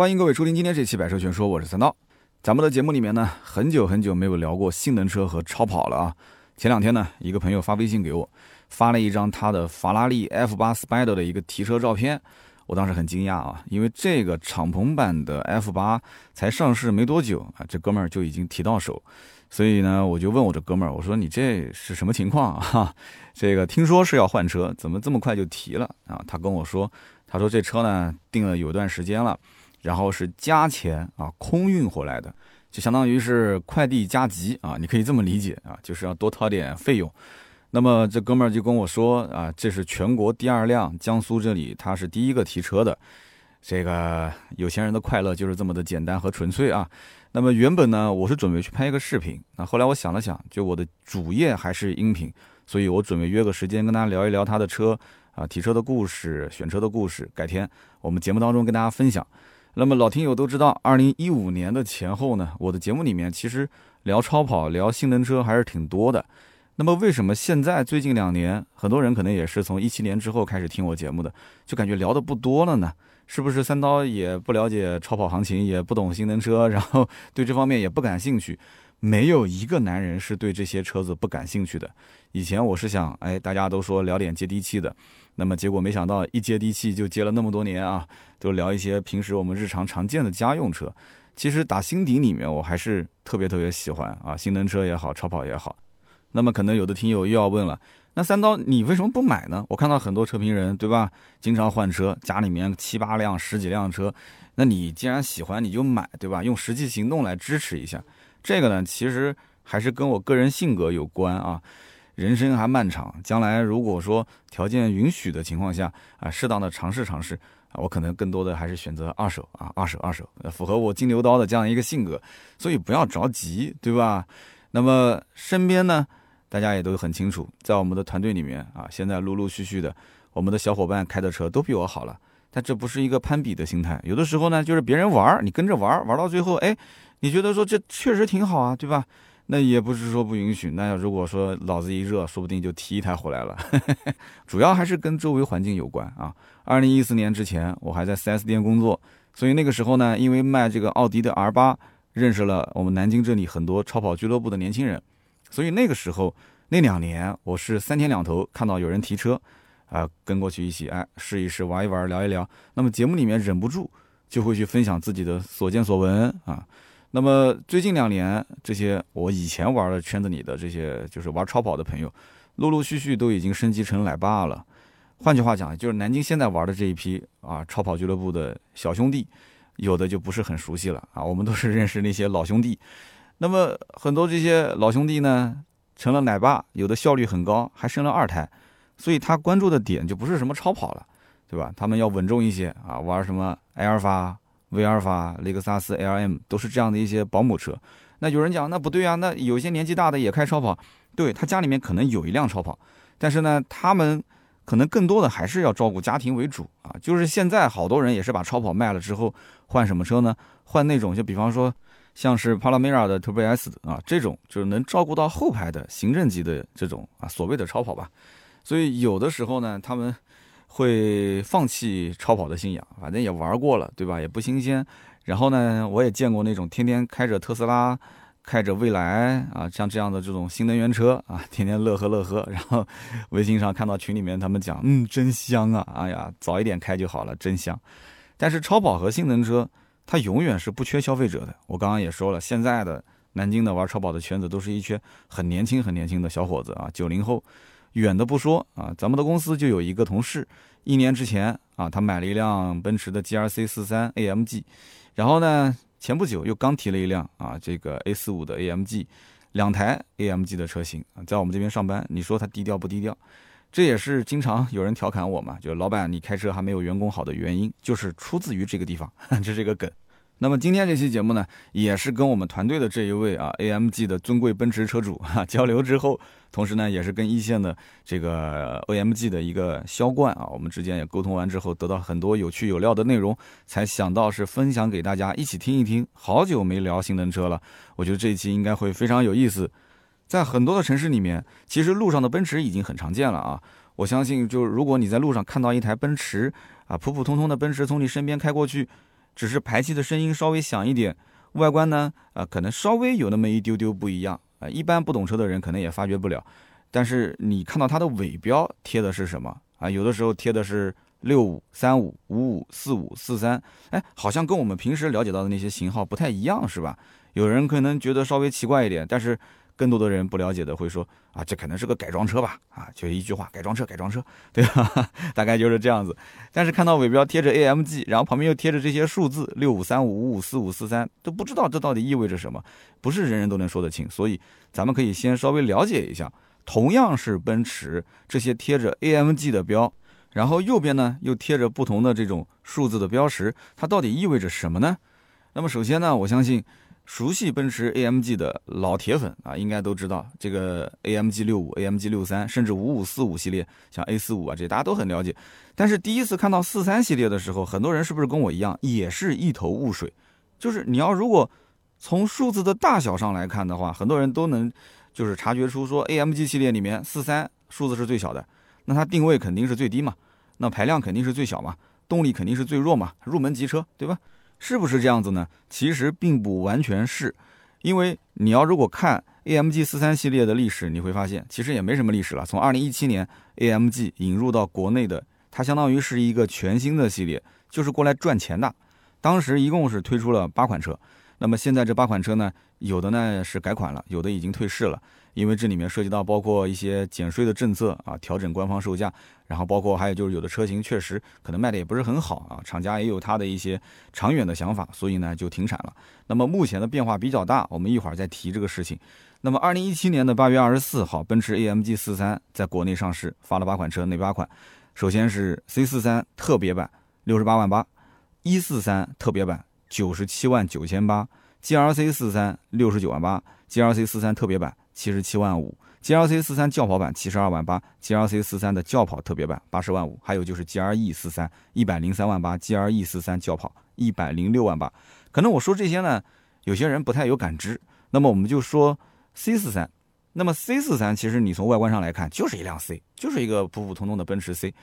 欢迎各位收听今天这期百车全说，我是三刀。咱们的节目里面呢，很久很久没有聊过性能车和超跑了啊。前两天呢，一个朋友发微信给我，发了一张他的法拉利 F8 Spider 的一个提车照片。我当时很惊讶啊，因为这个敞篷版的 F8 才上市没多久啊，这哥们儿就已经提到手。所以呢，我就问我这哥们儿，我说你这是什么情况啊？这个听说是要换车，怎么这么快就提了啊？他跟我说，他说这车呢订了有段时间了。然后是加钱啊，空运回来的，就相当于是快递加急啊，你可以这么理解啊，就是要多掏点费用。那么这哥们儿就跟我说啊，这是全国第二辆，江苏这里他是第一个提车的。这个有钱人的快乐就是这么的简单和纯粹啊。那么原本呢，我是准备去拍一个视频，那后来我想了想，就我的主业还是音频，所以我准备约个时间跟大家聊一聊他的车啊，提车的故事、选车的故事，改天我们节目当中跟大家分享。那么老听友都知道，二零一五年的前后呢，我的节目里面其实聊超跑、聊性能车还是挺多的。那么为什么现在最近两年，很多人可能也是从一七年之后开始听我节目的，就感觉聊的不多了呢？是不是三刀也不了解超跑行情，也不懂性能车，然后对这方面也不感兴趣？没有一个男人是对这些车子不感兴趣的。以前我是想，哎，大家都说聊点接地气的。那么结果没想到一接地气就接了那么多年啊，都聊一些平时我们日常常见的家用车。其实打心底里面我还是特别特别喜欢啊，性能车也好，超跑也好。那么可能有的听友又要问了，那三刀你为什么不买呢？我看到很多车评人对吧，经常换车，家里面七八辆、十几辆车，那你既然喜欢你就买对吧？用实际行动来支持一下。这个呢，其实还是跟我个人性格有关啊。人生还漫长，将来如果说条件允许的情况下啊，适当的尝试尝试啊，我可能更多的还是选择二手啊，二手二手，符合我金牛刀的这样一个性格，所以不要着急，对吧？那么身边呢，大家也都很清楚，在我们的团队里面啊，现在陆陆续续的，我们的小伙伴开的车都比我好了，但这不是一个攀比的心态，有的时候呢，就是别人玩儿，你跟着玩儿，玩到最后，哎，你觉得说这确实挺好啊，对吧？那也不是说不允许，那要如果说脑子一热，说不定就提一台回来了。主要还是跟周围环境有关啊。二零一四年之前，我还在 4S 店工作，所以那个时候呢，因为卖这个奥迪的 R 八，认识了我们南京这里很多超跑俱乐部的年轻人。所以那个时候那两年，我是三天两头看到有人提车，啊，跟过去一起哎试一试，玩一玩，聊一聊。那么节目里面忍不住就会去分享自己的所见所闻啊。那么最近两年，这些我以前玩的圈子里的这些，就是玩超跑的朋友，陆陆续续都已经升级成奶爸了。换句话讲，就是南京现在玩的这一批啊，超跑俱乐部的小兄弟，有的就不是很熟悉了啊。我们都是认识那些老兄弟。那么很多这些老兄弟呢，成了奶爸，有的效率很高，还生了二胎，所以他关注的点就不是什么超跑了，对吧？他们要稳重一些啊，玩什么埃尔法。威尔法、雷克萨斯 L.M 都是这样的一些保姆车。那有人讲，那不对啊，那有些年纪大的也开超跑。对他家里面可能有一辆超跑，但是呢，他们可能更多的还是要照顾家庭为主啊。就是现在好多人也是把超跑卖了之后换什么车呢？换那种就比方说像是帕拉梅拉的 Turbo S 啊，这种就是能照顾到后排的行政级的这种啊所谓的超跑吧。所以有的时候呢，他们。会放弃超跑的信仰，反正也玩过了，对吧？也不新鲜。然后呢，我也见过那种天天开着特斯拉、开着蔚来啊，像这样的这种新能源车啊，天天乐呵乐呵。然后微信上看到群里面他们讲，嗯，真香啊！哎呀，早一点开就好了，真香。但是超跑和性能车，它永远是不缺消费者的。我刚刚也说了，现在的南京的玩超跑的圈子都是一圈很年轻、很年轻的小伙子啊，九零后。远的不说啊，咱们的公司就有一个同事，一年之前啊，他买了一辆奔驰的 G R C 四三 A M G，然后呢，前不久又刚提了一辆啊，这个 A 四五的 A M G，两台 A M G 的车型啊，在我们这边上班，你说他低调不低调？这也是经常有人调侃我嘛，就老板你开车还没有员工好的原因，就是出自于这个地方，这是一个梗。那么今天这期节目呢，也是跟我们团队的这一位啊 AMG 的尊贵奔驰车主 哈交流之后，同时呢，也是跟一线的这个 AMG 的一个销冠啊，我们之间也沟通完之后，得到很多有趣有料的内容，才想到是分享给大家一起听一听。好久没聊性能车了，我觉得这一期应该会非常有意思。在很多的城市里面，其实路上的奔驰已经很常见了啊。我相信，就是如果你在路上看到一台奔驰啊，普普通通的奔驰从你身边开过去。只是排气的声音稍微响一点，外观呢，啊，可能稍微有那么一丢丢不一样啊。一般不懂车的人可能也发觉不了。但是你看到它的尾标贴的是什么啊？有的时候贴的是六五三五五五四五四三，哎，好像跟我们平时了解到的那些型号不太一样，是吧？有人可能觉得稍微奇怪一点，但是。更多的人不了解的会说啊，这可能是个改装车吧？啊，就一句话，改装车，改装车，对吧？大概就是这样子。但是看到尾标贴着 AMG，然后旁边又贴着这些数字六五三五五五四五四三，都不知道这到底意味着什么，不是人人都能说得清。所以咱们可以先稍微了解一下，同样是奔驰，这些贴着 AMG 的标，然后右边呢又贴着不同的这种数字的标识，它到底意味着什么呢？那么首先呢，我相信。熟悉奔驰 AMG 的老铁粉啊，应该都知道这个 AMG 六五、AMG 六三，甚至五五四五系列，像 A 四五啊，这些大家都很了解。但是第一次看到四三系列的时候，很多人是不是跟我一样，也是一头雾水？就是你要如果从数字的大小上来看的话，很多人都能就是察觉出说 AMG 系列里面四三数字是最小的，那它定位肯定是最低嘛，那排量肯定是最小嘛，动力肯定是最弱嘛，入门级车，对吧？是不是这样子呢？其实并不完全是，因为你要如果看 AMG 四三系列的历史，你会发现其实也没什么历史了。从二零一七年 AMG 引入到国内的，它相当于是一个全新的系列，就是过来赚钱的。当时一共是推出了八款车，那么现在这八款车呢，有的呢是改款了，有的已经退市了。因为这里面涉及到包括一些减税的政策啊，调整官方售价，然后包括还有就是有的车型确实可能卖的也不是很好啊，厂家也有他的一些长远的想法，所以呢就停产了。那么目前的变化比较大，我们一会儿再提这个事情。那么二零一七年的八月二十四号，奔驰 AMG 四三在国内上市，发了八款车，哪八款？首先是 C 四三特别版六十八万八，一四三特别版九十七万九千八，GLC 四三六十九万八，GLC 四三特别版。七十七万五，G L C 四三轿跑版七十二万八，G L C 四三的轿跑特别版八十万五，还有就是 G R E 四三一百零三万八，G R E 四三轿跑一百零六万八。可能我说这些呢，有些人不太有感知。那么我们就说 C 四三，那么 C 四三其实你从外观上来看就是一辆 C，就是一个普普通通的奔驰 C。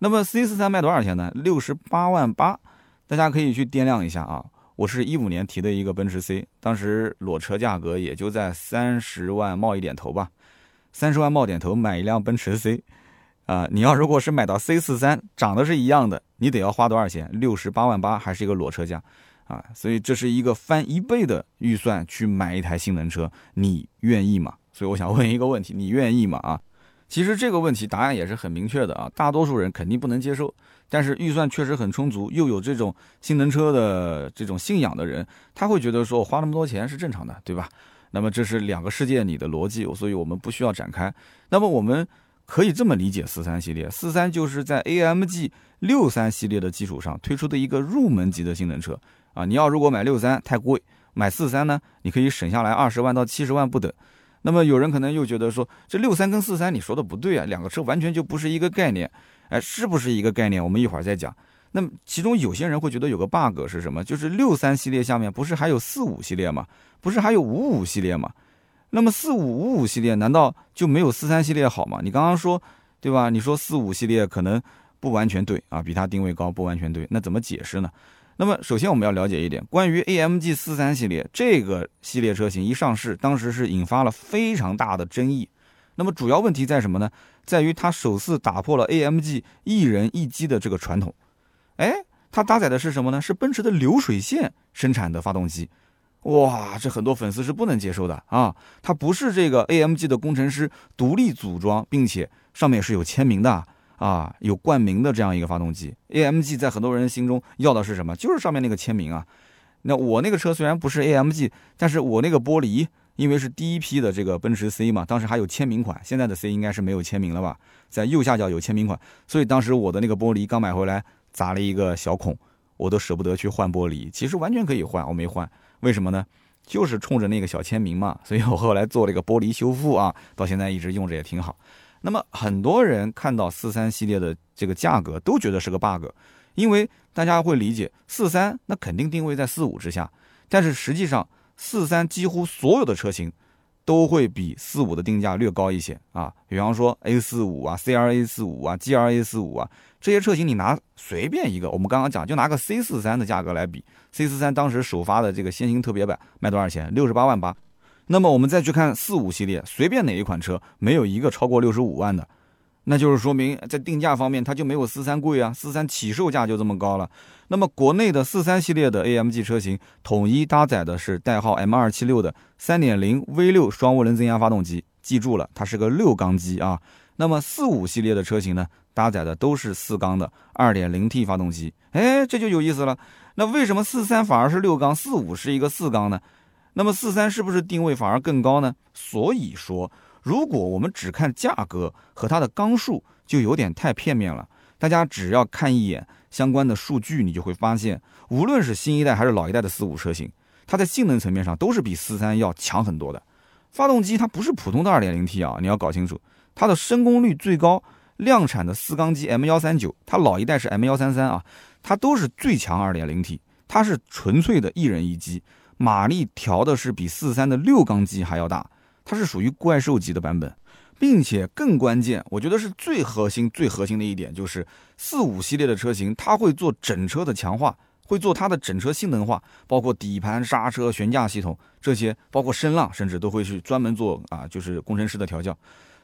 那么 C 四三卖多少钱呢？六十八万八，大家可以去掂量一下啊。我是一五年提的一个奔驰 C，当时裸车价格也就在三十万冒一点头吧，三十万冒点头买一辆奔驰 C，啊，你要如果是买到 C 四三，长得是一样的，你得要花多少钱？六十八万八，还是一个裸车价，啊，所以这是一个翻一倍的预算去买一台性能车，你愿意吗？所以我想问一个问题，你愿意吗？啊？其实这个问题答案也是很明确的啊，大多数人肯定不能接受，但是预算确实很充足，又有这种性能车的这种信仰的人，他会觉得说我花那么多钱是正常的，对吧？那么这是两个世界里的逻辑，所以我们不需要展开。那么我们可以这么理解四三系列，四三就是在 AMG 六三系列的基础上推出的一个入门级的性能车啊。你要如果买六三太贵，买四三呢，你可以省下来二十万到七十万不等。那么有人可能又觉得说，这六三跟四三你说的不对啊，两个车完全就不是一个概念，哎，是不是一个概念？我们一会儿再讲。那么其中有些人会觉得有个 bug 是什么？就是六三系列下面不是还有四五系列吗？不是还有五五系列吗？那么四五五五系列难道就没有四三系列好吗？你刚刚说，对吧？你说四五系列可能不完全对啊，比它定位高不完全对，那怎么解释呢？那么，首先我们要了解一点，关于 AMG 四三系列这个系列车型一上市，当时是引发了非常大的争议。那么主要问题在什么呢？在于它首次打破了 AMG 一人一机的这个传统。哎，它搭载的是什么呢？是奔驰的流水线生产的发动机。哇，这很多粉丝是不能接受的啊！它不是这个 AMG 的工程师独立组装，并且上面是有签名的。啊，有冠名的这样一个发动机，AMG 在很多人心中要的是什么？就是上面那个签名啊。那我那个车虽然不是 AMG，但是我那个玻璃，因为是第一批的这个奔驰 C 嘛，当时还有签名款，现在的 C 应该是没有签名了吧？在右下角有签名款，所以当时我的那个玻璃刚买回来砸了一个小孔，我都舍不得去换玻璃。其实完全可以换，我没换，为什么呢？就是冲着那个小签名嘛。所以我后来做了一个玻璃修复啊，到现在一直用着也挺好。那么很多人看到四三系列的这个价格都觉得是个 bug，因为大家会理解四三那肯定定位在四五之下，但是实际上四三几乎所有的车型都会比四五的定价略高一些啊。比方说 A 四五啊、CRA 四五啊、GRA 四五啊这些车型，你拿随便一个，我们刚刚讲就拿个 C 四三的价格来比，C 四三当时首发的这个先行特别版卖多少钱？六十八万八。那么我们再去看四五系列，随便哪一款车没有一个超过六十五万的。那就是说明在定价方面，它就没有四三贵啊，四三起售价就这么高了。那么国内的四三系列的 AMG 车型，统一搭载的是代号 M 二七六的三点零 V 六双涡轮增压发动机，记住了，它是个六缸机啊。那么四五系列的车型呢，搭载的都是四缸的二点零 T 发动机。哎，这就有意思了。那为什么四三反而是六缸，四五是一个四缸呢？那么四三是不是定位反而更高呢？所以说。如果我们只看价格和它的缸数，就有点太片面了。大家只要看一眼相关的数据，你就会发现，无论是新一代还是老一代的四五车型，它在性能层面上都是比四三要强很多的。发动机它不是普通的二点零 T 啊，你要搞清楚，它的升功率最高，量产的四缸机 M 幺三九，它老一代是 M 幺三三啊，它都是最强二点零 T，它是纯粹的一人一机，马力调的是比四三的六缸机还要大。它是属于怪兽级的版本，并且更关键，我觉得是最核心、最核心的一点，就是四五系列的车型，它会做整车的强化，会做它的整车性能化，包括底盘、刹车、悬架系统这些，包括声浪，甚至都会去专门做啊，就是工程师的调教。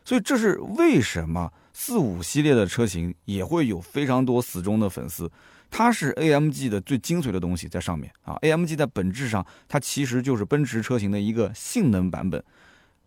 所以这是为什么四五系列的车型也会有非常多死忠的粉丝，它是 AMG 的最精髓的东西在上面啊。AMG 在本质上，它其实就是奔驰车型的一个性能版本。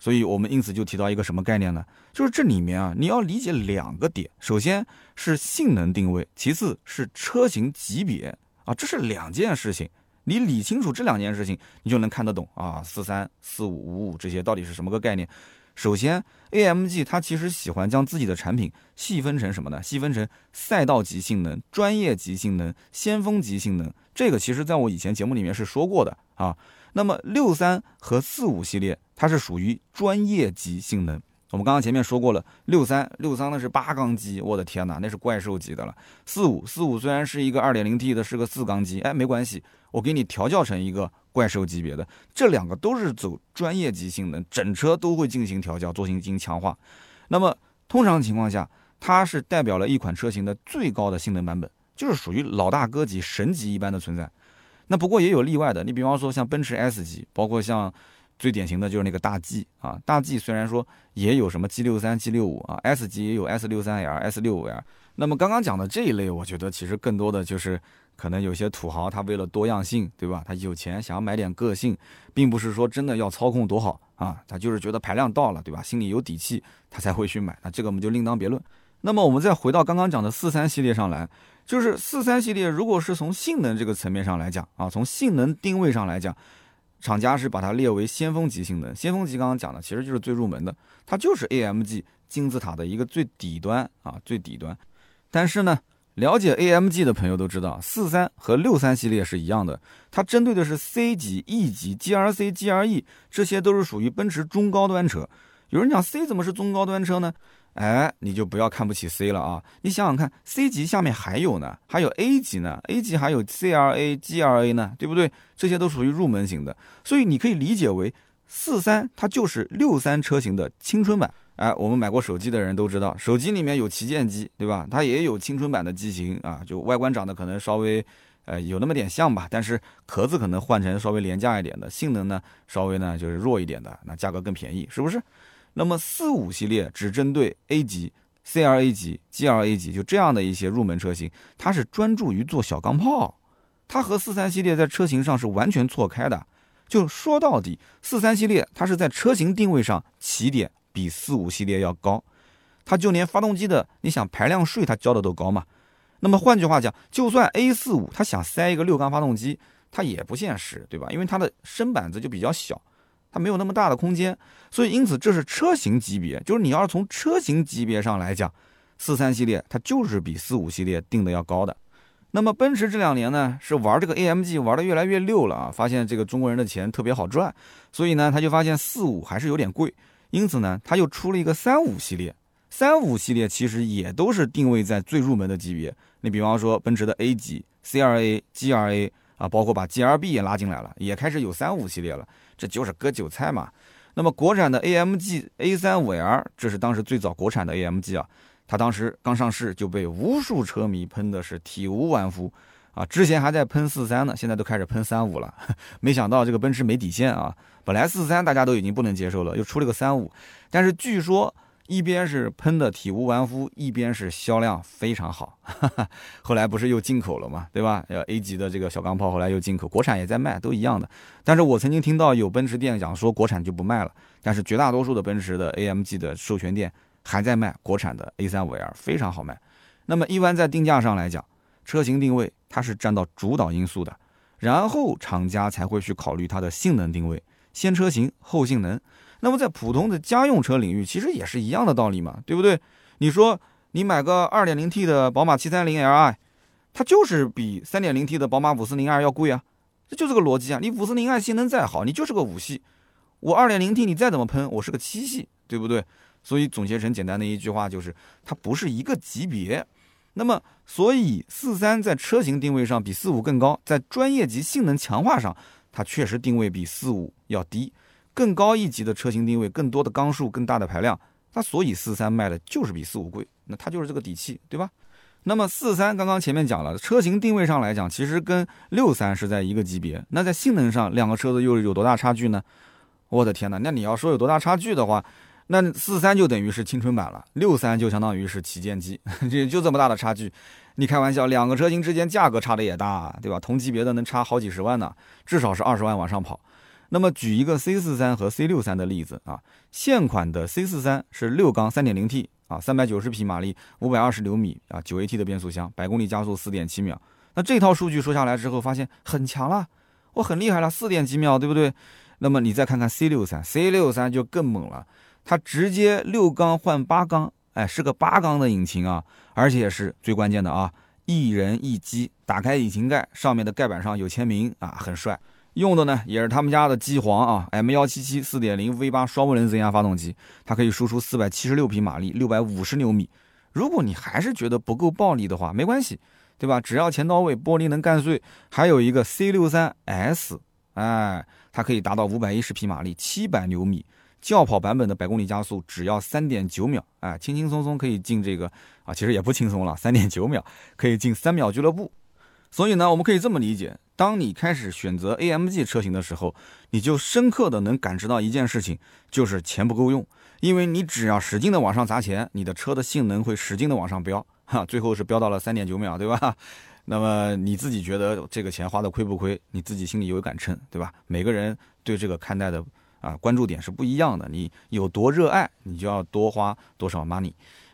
所以，我们因此就提到一个什么概念呢？就是这里面啊，你要理解两个点：首先是性能定位，其次是车型级别啊，这是两件事情。你理清楚这两件事情，你就能看得懂啊。四三、四五、五五这些到底是什么个概念？首先，AMG 它其实喜欢将自己的产品细分成什么呢？细分成赛道级性能、专业级性能、先锋级性能。这个其实在我以前节目里面是说过的啊。那么六三和四五系列，它是属于专业级性能。我们刚刚前面说过了，六三六三呢是八缸机，我的天哪，那是怪兽级的了。四五四五虽然是一个二点零 T 的，是个四缸机，哎，没关系，我给你调教成一个怪兽级别的。这两个都是走专业级性能，整车都会进行调教，做进行强化。那么通常情况下，它是代表了一款车型的最高的性能版本，就是属于老大哥级、神级一般的存在。那不过也有例外的，你比方说像奔驰 S 级，包括像最典型的就是那个大 G 啊，大 G 虽然说也有什么 G 六三、G 六五啊，S 级也有 S 六三 L、S 六五 L。那么刚刚讲的这一类，我觉得其实更多的就是可能有些土豪他为了多样性，对吧？他有钱想要买点个性，并不是说真的要操控多好啊，他就是觉得排量到了，对吧？心里有底气，他才会去买。那这个我们就另当别论。那么我们再回到刚刚讲的四三系列上来。就是四三系列，如果是从性能这个层面上来讲啊，从性能定位上来讲，厂家是把它列为先锋级性能。先锋级刚刚讲的其实就是最入门的，它就是 AMG 金字塔的一个最底端啊，最底端。但是呢，了解 AMG 的朋友都知道，四三和六三系列是一样的，它针对的是 C 级、E 级、GRC、GRE，这些都是属于奔驰中高端车。有人讲 C 怎么是中高端车呢？哎，你就不要看不起 C 了啊！你想想看，C 级下面还有呢，还有 A 级呢，A 级还有 CLA、GLA 呢，对不对？这些都属于入门型的，所以你可以理解为四三它就是六三车型的青春版。哎，我们买过手机的人都知道，手机里面有旗舰机，对吧？它也有青春版的机型啊，就外观长得可能稍微，呃，有那么点像吧，但是壳子可能换成稍微廉价一点的，性能呢稍微呢就是弱一点的，那价格更便宜，是不是？那么四五系列只针对 A 级、CLA 级、GLA 级，就这样的一些入门车型，它是专注于做小钢炮，它和四三系列在车型上是完全错开的。就说到底，四三系列它是在车型定位上起点比四五系列要高，它就连发动机的你想排量税它交的都高嘛。那么换句话讲，就算 A 四五它想塞一个六缸发动机，它也不现实，对吧？因为它的身板子就比较小。它没有那么大的空间，所以因此这是车型级别，就是你要是从车型级别上来讲，四三系列它就是比四五系列定的要高的。那么奔驰这两年呢是玩这个 AMG 玩的越来越溜了啊，发现这个中国人的钱特别好赚，所以呢他就发现四五还是有点贵，因此呢他又出了一个三五系列。三五系列其实也都是定位在最入门的级别，你比方说奔驰的 A 级、CLA、GLA 啊，包括把 GLB 也拉进来了，也开始有三五系列了。这就是割韭菜嘛，那么国产的 AMG A35L，这是当时最早国产的 AMG 啊，它当时刚上市就被无数车迷喷的是体无完肤。啊，之前还在喷四三呢，现在都开始喷三五了，没想到这个奔驰没底线啊，本来四三大家都已经不能接受了，又出了个三五，但是据说。一边是喷的体无完肤，一边是销量非常好。后来不是又进口了嘛，对吧？呃，A 级的这个小钢炮后来又进口，国产也在卖，都一样的。但是我曾经听到有奔驰店讲说国产就不卖了，但是绝大多数的奔驰的 AMG 的授权店还在卖国产的 A35L，非常好卖。那么一般在定价上来讲，车型定位它是占到主导因素的，然后厂家才会去考虑它的性能定位，先车型后性能。那么在普通的家用车领域，其实也是一样的道理嘛，对不对？你说你买个 2.0T 的宝马 730Li，它就是比 3.0T 的宝马 540i 要贵啊，这就这个逻辑啊。你 540i 性能再好，你就是个五系，我 2.0T 你再怎么喷，我是个七系，对不对？所以总结成简单的一句话就是，它不是一个级别。那么，所以43在车型定位上比45更高，在专业级性能强化上，它确实定位比45要低。更高一级的车型定位，更多的缸数，更大的排量，那所以四三卖的就是比四五贵，那它就是这个底气，对吧？那么四三刚刚前面讲了，车型定位上来讲，其实跟六三是在一个级别。那在性能上，两个车子又有多大差距呢？我的天哪！那你要说有多大差距的话，那四三就等于是青春版了，六三就相当于是旗舰机，就就这么大的差距。你开玩笑，两个车型之间价格差的也大，对吧？同级别的能差好几十万呢，至少是二十万往上跑。那么举一个 C 四三和 C 六三的例子啊，现款的 C 四三是六缸三点零 T 啊，三百九十匹马力，五百二十牛米啊，九 AT 的变速箱，百公里加速四点七秒。那这套数据说下来之后，发现很强了，我很厉害了，四点几秒，对不对？那么你再看看 C 六三，C 六三就更猛了，它直接六缸换八缸，哎，是个八缸的引擎啊，而且是最关键的啊，一人一机，打开引擎盖，上面的盖板上有签名啊，很帅。用的呢也是他们家的机皇啊，M 幺七七四点零 V 八双涡轮增压发动机，它可以输出四百七十六匹马力，六百五十牛米。如果你还是觉得不够暴力的话，没关系，对吧？只要钱到位，玻璃能干碎。还有一个 C 六三 S，哎，它可以达到五百一十匹马力，七百牛米，轿跑版本的百公里加速只要三点九秒，哎，轻轻松松可以进这个啊，其实也不轻松了，三点九秒可以进三秒俱乐部。所以呢，我们可以这么理解。当你开始选择 AMG 车型的时候，你就深刻的能感知到一件事情，就是钱不够用。因为你只要使劲的往上砸钱，你的车的性能会使劲的往上飙，哈，最后是飙到了三点九秒，对吧？那么你自己觉得这个钱花的亏不亏？你自己心里有一杆秤，对吧？每个人对这个看待的啊关注点是不一样的，你有多热爱，你就要多花多少 money。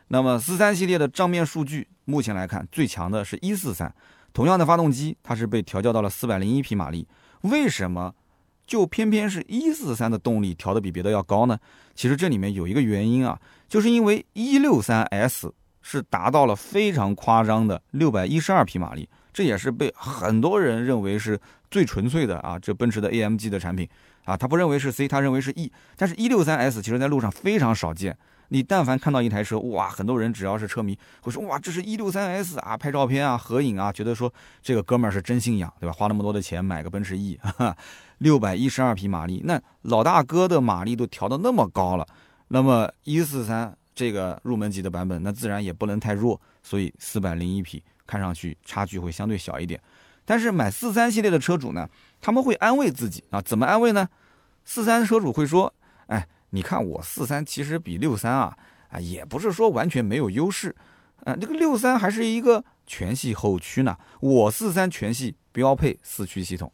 那么四三系列的账面数据，目前来看最强的是一四三。同样的发动机，它是被调教到了四百零一匹马力，为什么就偏偏是一四三的动力调的比别的要高呢？其实这里面有一个原因啊，就是因为一六三 S 是达到了非常夸张的六百一十二匹马力，这也是被很多人认为是最纯粹的啊，这奔驰的 AMG 的产品啊，他不认为是 C，他认为是 E，但是一六三 S 其实在路上非常少见。你但凡看到一台车，哇，很多人只要是车迷会说，哇，这是一六三 S 啊，拍照片啊，合影啊，觉得说这个哥们儿是真信仰，对吧？花那么多的钱买个奔驰 E，六百一十二匹马力，那老大哥的马力都调的那么高了，那么一四三这个入门级的版本，那自然也不能太弱，所以四百零一匹看上去差距会相对小一点。但是买四三系列的车主呢，他们会安慰自己啊，怎么安慰呢？四三车主会说，哎。你看我四三其实比六三啊啊也不是说完全没有优势，啊这个六三还是一个全系后驱呢，我四三全系标配四驱系统，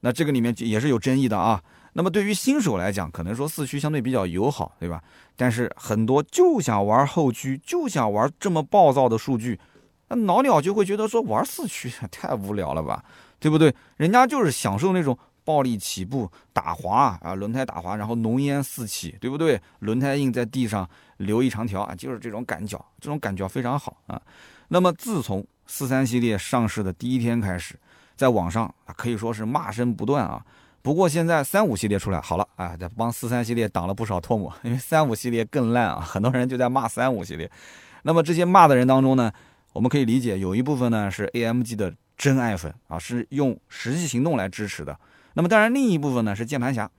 那这个里面也是有争议的啊。那么对于新手来讲，可能说四驱相对比较友好，对吧？但是很多就想玩后驱，就想玩这么暴躁的数据，那老鸟就会觉得说玩四驱 太无聊了吧，对不对？人家就是享受那种。暴力起步打滑啊，轮胎打滑，然后浓烟四起，对不对？轮胎印在地上留一长条啊，就是这种感觉，这种感觉非常好啊。那么自从四三系列上市的第一天开始，在网上啊可以说是骂声不断啊。不过现在三五系列出来好了啊，在帮四三系列挡了不少唾沫，因为三五系列更烂啊，很多人就在骂三五系列。那么这些骂的人当中呢，我们可以理解有一部分呢是 AMG 的真爱粉啊，是用实际行动来支持的。那么当然，另一部分呢是键盘侠。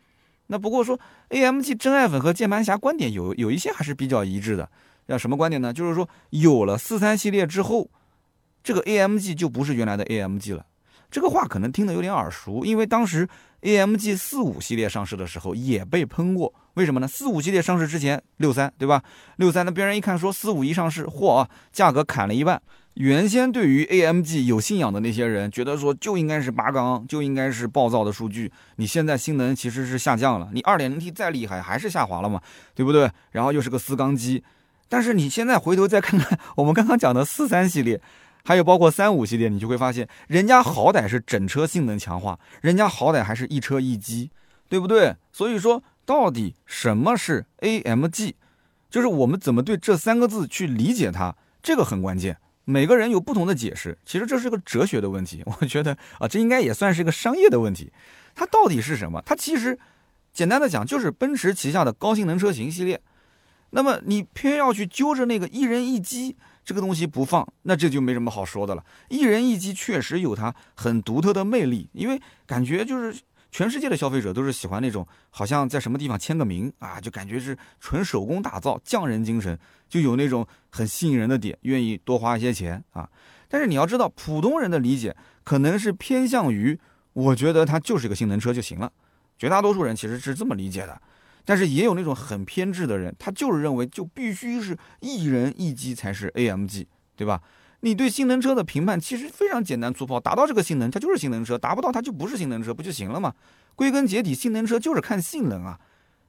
那不过说 AMG 真爱粉和键盘侠观点有有一些还是比较一致的。要什么观点呢？就是说有了四三系列之后，这个 AMG 就不是原来的 AMG 了。这个话可能听得有点耳熟，因为当时 AMG 四五系列上市的时候也被喷过。为什么呢？四五系列上市之前，六三对吧？六三那别人一看说四五一上市，嚯啊，价格砍了一半。原先对于 AMG 有信仰的那些人，觉得说就应该是八缸，就应该是暴躁的数据。你现在性能其实是下降了，你二点零 T 再厉害还是下滑了嘛，对不对？然后又是个四缸机，但是你现在回头再看看我们刚刚讲的四三系列。还有包括三五系列，你就会发现，人家好歹是整车性能强化，人家好歹还是一车一机，对不对？所以说，到底什么是 AMG，就是我们怎么对这三个字去理解它，这个很关键。每个人有不同的解释，其实这是个哲学的问题。我觉得啊，这应该也算是一个商业的问题。它到底是什么？它其实简单的讲，就是奔驰旗下的高性能车型系列。那么你偏要去揪着那个一人一机。这个东西不放，那这就没什么好说的了。一人一机确实有它很独特的魅力，因为感觉就是全世界的消费者都是喜欢那种，好像在什么地方签个名啊，就感觉是纯手工打造，匠人精神，就有那种很吸引人的点，愿意多花一些钱啊。但是你要知道，普通人的理解可能是偏向于，我觉得它就是一个性能车就行了。绝大多数人其实是这么理解的。但是也有那种很偏执的人，他就是认为就必须是一人一机才是 AMG，对吧？你对性能车的评判其实非常简单粗暴，达到这个性能它就是性能车，达不到它就不是性能车，不就行了吗？归根结底，性能车就是看性能啊，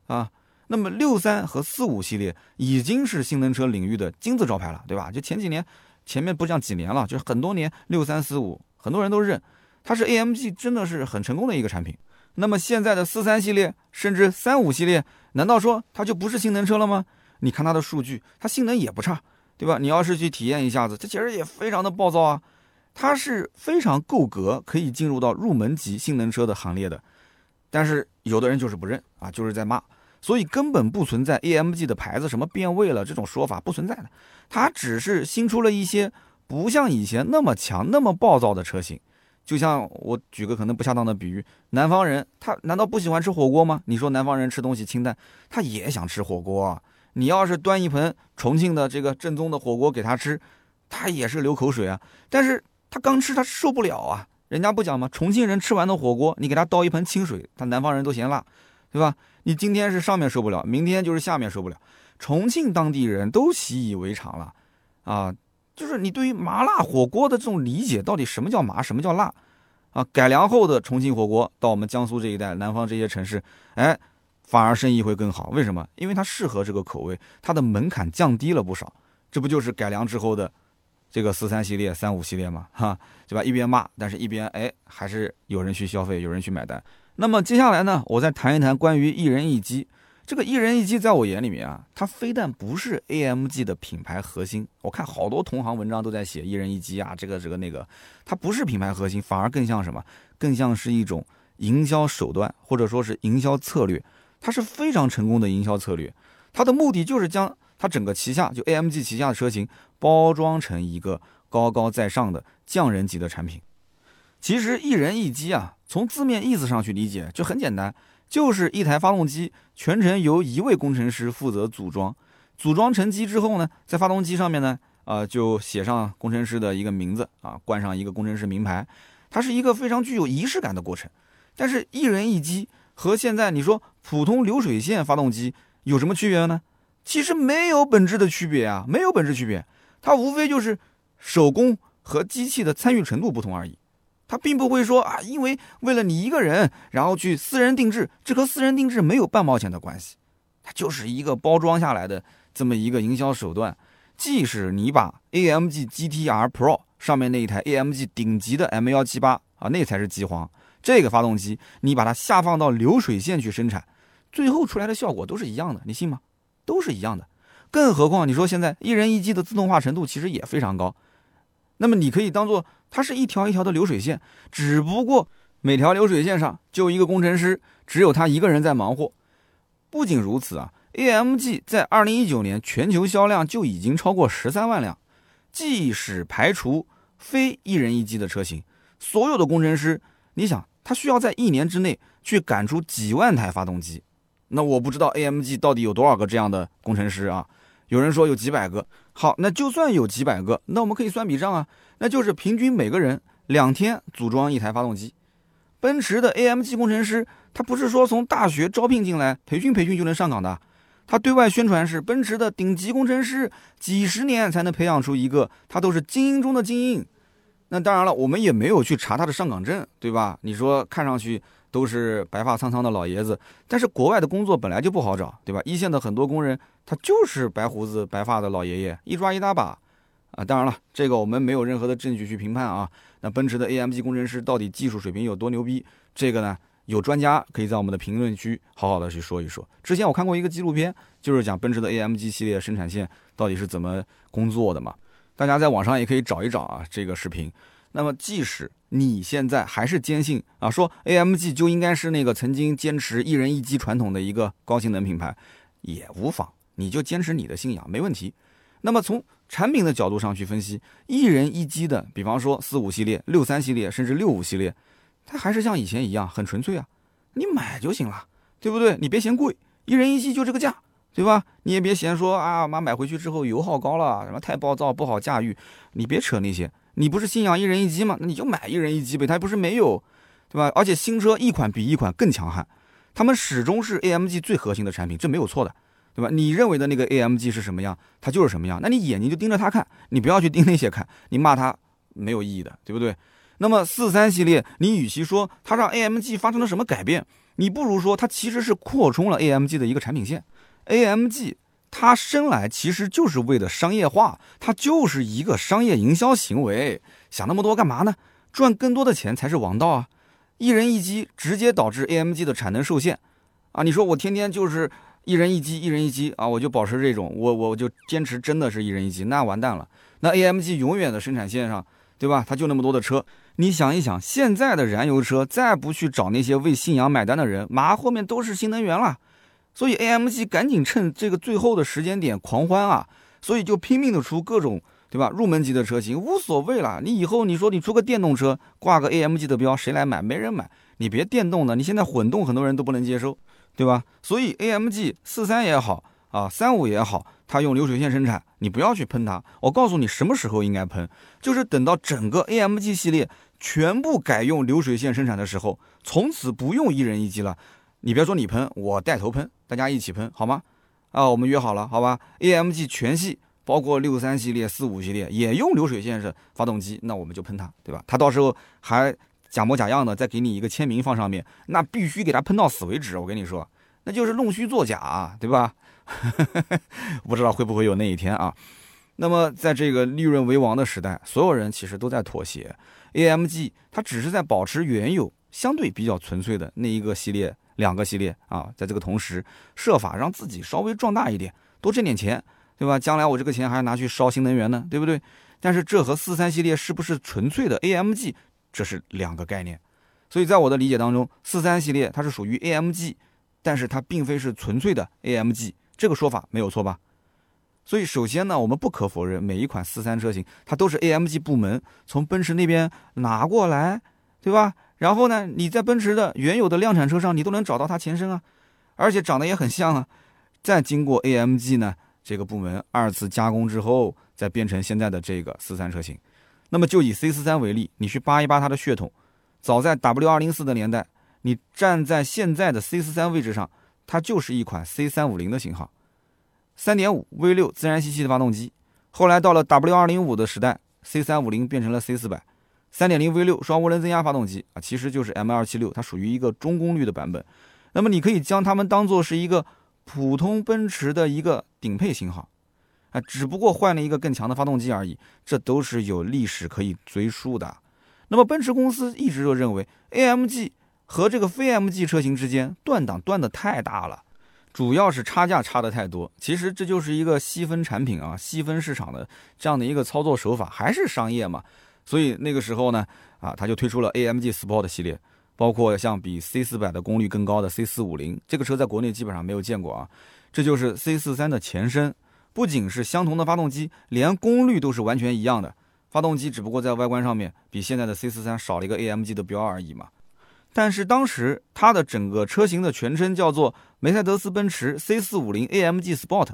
啊。那么六三和四五系列已经是性能车领域的金字招牌了，对吧？就前几年，前面不讲几年了，就是很多年，六三四五很多人都认它是 AMG，真的是很成功的一个产品。那么现在的四三系列，甚至三五系列，难道说它就不是性能车了吗？你看它的数据，它性能也不差，对吧？你要是去体验一下子，它其实也非常的暴躁啊，它是非常够格可以进入到入门级性能车的行列的。但是有的人就是不认啊，就是在骂，所以根本不存在 AMG 的牌子什么变味了这种说法不存在的，它只是新出了一些不像以前那么强、那么暴躁的车型。就像我举个可能不恰当的比喻，南方人他难道不喜欢吃火锅吗？你说南方人吃东西清淡，他也想吃火锅。你要是端一盆重庆的这个正宗的火锅给他吃，他也是流口水啊。但是他刚吃他受不了啊。人家不讲吗？重庆人吃完的火锅，你给他倒一盆清水，他南方人都嫌辣，对吧？你今天是上面受不了，明天就是下面受不了。重庆当地人都习以为常了，啊。就是你对于麻辣火锅的这种理解，到底什么叫麻，什么叫辣，啊？改良后的重庆火锅到我们江苏这一带、南方这些城市，哎，反而生意会更好。为什么？因为它适合这个口味，它的门槛降低了不少。这不就是改良之后的这个四三系列、三五系列吗？哈，对吧？一边骂，但是一边哎，还是有人去消费，有人去买单。那么接下来呢，我再谈一谈关于一人一机。这个一人一机在我眼里面啊，它非但不是 AMG 的品牌核心，我看好多同行文章都在写一人一机啊，这个这个那个，它不是品牌核心，反而更像什么？更像是一种营销手段，或者说是营销策略。它是非常成功的营销策略，它的目的就是将它整个旗下就 AMG 旗下的车型包装成一个高高在上的匠人级的产品。其实一人一机啊，从字面意思上去理解就很简单。就是一台发动机，全程由一位工程师负责组装。组装成机之后呢，在发动机上面呢，啊，就写上工程师的一个名字啊，冠上一个工程师名牌。它是一个非常具有仪式感的过程。但是，一人一机和现在你说普通流水线发动机有什么区别呢？其实没有本质的区别啊，没有本质区别。它无非就是手工和机器的参与程度不同而已。他并不会说啊，因为为了你一个人，然后去私人定制，这和私人定制没有半毛钱的关系，它就是一个包装下来的这么一个营销手段。即使你把 AMG GTR Pro 上面那一台 AMG 顶级的 M178 啊，那才是机皇，这个发动机你把它下放到流水线去生产，最后出来的效果都是一样的，你信吗？都是一样的。更何况你说现在一人一机的自动化程度其实也非常高。那么你可以当做它是一条一条的流水线，只不过每条流水线上就一个工程师，只有他一个人在忙活。不仅如此啊，AMG 在二零一九年全球销量就已经超过十三万辆，即使排除非一人一机的车型，所有的工程师，你想他需要在一年之内去赶出几万台发动机那我不知道 AMG 到底有多少个这样的工程师啊？有人说有几百个。好，那就算有几百个，那我们可以算笔账啊，那就是平均每个人两天组装一台发动机。奔驰的 AMG 工程师，他不是说从大学招聘进来培训培训就能上岗的，他对外宣传是奔驰的顶级工程师，几十年才能培养出一个，他都是精英中的精英。那当然了，我们也没有去查他的上岗证，对吧？你说看上去。都是白发苍苍的老爷子，但是国外的工作本来就不好找，对吧？一线的很多工人，他就是白胡子白发的老爷爷，一抓一大把，啊，当然了，这个我们没有任何的证据去评判啊。那奔驰的 AMG 工程师到底技术水平有多牛逼？这个呢，有专家可以在我们的评论区好好的去说一说。之前我看过一个纪录片，就是讲奔驰的 AMG 系列生产线到底是怎么工作的嘛，大家在网上也可以找一找啊这个视频。那么，即使你现在还是坚信啊，说 AMG 就应该是那个曾经坚持一人一机传统的一个高性能品牌，也无妨，你就坚持你的信仰，没问题。那么从产品的角度上去分析，一人一机的，比方说四五系列、六三系列，甚至六五系列，它还是像以前一样很纯粹啊，你买就行了，对不对？你别嫌贵，一人一机就这个价，对吧？你也别嫌说啊妈买回去之后油耗高了，什么太暴躁不好驾驭，你别扯那些。你不是信仰一人一机吗？那你就买一人一机呗，它不是没有，对吧？而且新车一款比一款更强悍，他们始终是 AMG 最核心的产品，这没有错的，对吧？你认为的那个 AMG 是什么样，它就是什么样。那你眼睛就盯着它看，你不要去盯那些看，你骂它没有意义的，对不对？那么四三系列，你与其说它让 AMG 发生了什么改变，你不如说它其实是扩充了 AMG 的一个产品线，AMG。它生来其实就是为了商业化，它就是一个商业营销行为。想那么多干嘛呢？赚更多的钱才是王道啊！一人一机直接导致 AMG 的产能受限啊！你说我天天就是一人一机，一人一机啊，我就保持这种，我我就坚持真的是一人一机，那完蛋了。那 AMG 永远的生产线上，对吧？它就那么多的车，你想一想，现在的燃油车再不去找那些为信仰买单的人，马上后面都是新能源了。所以 AMG 赶紧趁这个最后的时间点狂欢啊！所以就拼命的出各种，对吧？入门级的车型无所谓了。你以后你说你出个电动车，挂个 AMG 的标，谁来买？没人买。你别电动的，你现在混动很多人都不能接受，对吧？所以 AMG 四三也好啊，三五也好，它用流水线生产，你不要去喷它。我告诉你什么时候应该喷，就是等到整个 AMG 系列全部改用流水线生产的时候，从此不用一人一机了。你别说你喷，我带头喷，大家一起喷好吗？啊，我们约好了，好吧？AMG 全系包括六三系列、四五系列也用流水线式发动机，那我们就喷它，对吧？他到时候还假模假样的再给你一个签名放上面，那必须给它喷到死为止。我跟你说，那就是弄虚作假，对吧？不知道会不会有那一天啊？那么在这个利润为王的时代，所有人其实都在妥协，AMG 它只是在保持原有相对比较纯粹的那一个系列。两个系列啊，在这个同时设法让自己稍微壮大一点，多挣点钱，对吧？将来我这个钱还要拿去烧新能源呢，对不对？但是这和四三系列是不是纯粹的 AMG，这是两个概念。所以在我的理解当中，四三系列它是属于 AMG，但是它并非是纯粹的 AMG，这个说法没有错吧？所以首先呢，我们不可否认，每一款四三车型它都是 AMG 部门从奔驰那边拿过来，对吧？然后呢，你在奔驰的原有的量产车上，你都能找到它前身啊，而且长得也很像啊。再经过 AMG 呢这个部门二次加工之后，再变成现在的这个四三车型。那么就以 C 四三为例，你去扒一扒它的血统，早在 W 二零四的年代，你站在现在的 C 四三位置上，它就是一款 C 三五零的型号，三点五 V 六自然吸气的发动机。后来到了 W 二零五的时代，C 三五零变成了 C 四百。三点零 V 六双涡轮增压发动机啊，其实就是 M 二七六，它属于一个中功率的版本。那么你可以将它们当做是一个普通奔驰的一个顶配型号啊，只不过换了一个更强的发动机而已。这都是有历史可以追溯的。那么奔驰公司一直就认为 AMG 和这个非 AMG 车型之间断档断的太大了，主要是差价差的太多。其实这就是一个细分产品啊，细分市场的这样的一个操作手法，还是商业嘛。所以那个时候呢，啊，他就推出了 AMG Sport 系列，包括像比 C 四百的功率更高的 C 四五零，这个车在国内基本上没有见过啊。这就是 C 四三的前身，不仅是相同的发动机，连功率都是完全一样的。发动机只不过在外观上面比现在的 C 四三少了一个 AMG 的标而已嘛。但是当时它的整个车型的全称叫做梅赛德斯奔驰 C450 AMG Sport，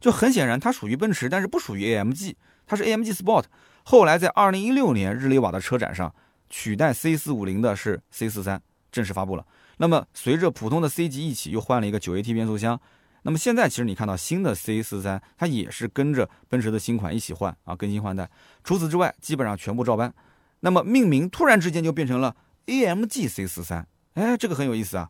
就很显然它属于奔驰，但是不属于 AMG，它是 AMG Sport。后来在2016年日内瓦的车展上，取代 C450 的是 C43，正式发布了。那么随着普通的 C 级一起，又换了一个 9AT 变速箱。那么现在其实你看到新的 C43，它也是跟着奔驰的新款一起换啊，更新换代。除此之外，基本上全部照搬。那么命名突然之间就变成了 AMG C43，哎，这个很有意思啊，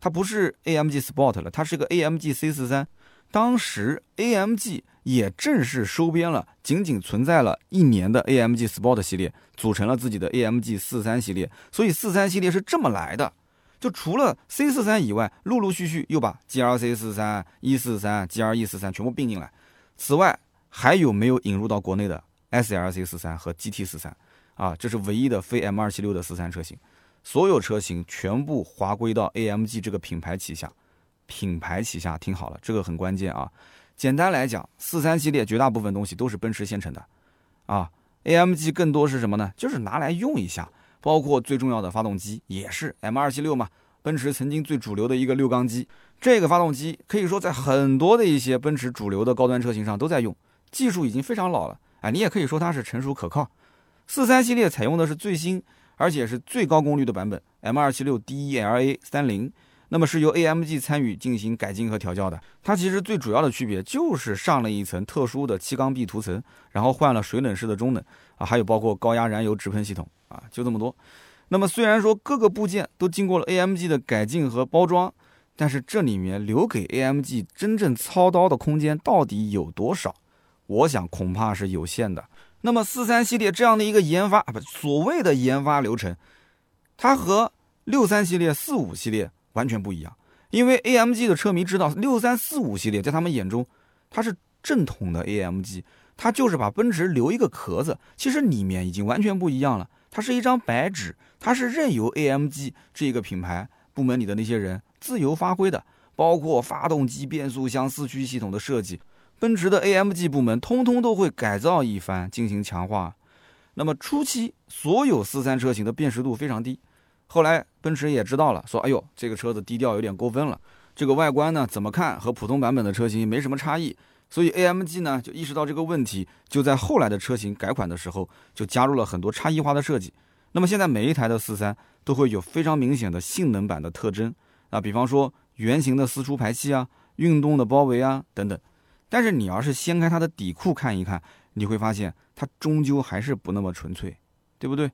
它不是 AMG Sport 了，它是个 AMG C43。当时 AMG 也正式收编了仅仅存在了一年的 AMG Sport 系列，组成了自己的 AMG 43系列。所以43系列是这么来的。就除了 C43 以外，陆陆续续又把 GRC43、E43、GRE43 全部并进来。此外，还有没有引入到国内的 SLC43 和 GT43？啊，这是唯一的非 M276 的43车型。所有车型全部划归到 AMG 这个品牌旗下。品牌旗下，听好了，这个很关键啊。简单来讲四三系列绝大部分东西都是奔驰现成的。啊，AMG 更多是什么呢？就是拿来用一下。包括最重要的发动机也是 M276 嘛，奔驰曾经最主流的一个六缸机，这个发动机可以说在很多的一些奔驰主流的高端车型上都在用，技术已经非常老了，哎，你也可以说它是成熟可靠。四三系列采用的是最新而且是最高功率的版本 M276 DELA30，那么是由 AMG 参与进行改进和调教的，它其实最主要的区别就是上了一层特殊的气缸壁涂层，然后换了水冷式的中冷啊，还有包括高压燃油直喷系统。啊，就这么多。那么虽然说各个部件都经过了 AMG 的改进和包装，但是这里面留给 AMG 真正操刀的空间到底有多少？我想恐怕是有限的。那么四三系列这样的一个研发啊，不所谓的研发流程，它和六三系列、四五系列完全不一样。因为 AMG 的车迷知道，六三四五系列在他们眼中，它是正统的 AMG，它就是把奔驰留一个壳子，其实里面已经完全不一样了。它是一张白纸，它是任由 AMG 这个品牌部门里的那些人自由发挥的，包括发动机、变速箱、四驱系统的设计，奔驰的 AMG 部门通通都会改造一番进行强化。那么初期所有四三车型的辨识度非常低，后来奔驰也知道了，说哎呦这个车子低调有点过分了，这个外观呢怎么看和普通版本的车型没什么差异。所以 AMG 呢就意识到这个问题，就在后来的车型改款的时候就加入了很多差异化的设计。那么现在每一台的四三都会有非常明显的性能版的特征啊，比方说圆形的四出排气啊、运动的包围啊等等。但是你要是掀开它的底库看一看，你会发现它终究还是不那么纯粹，对不对？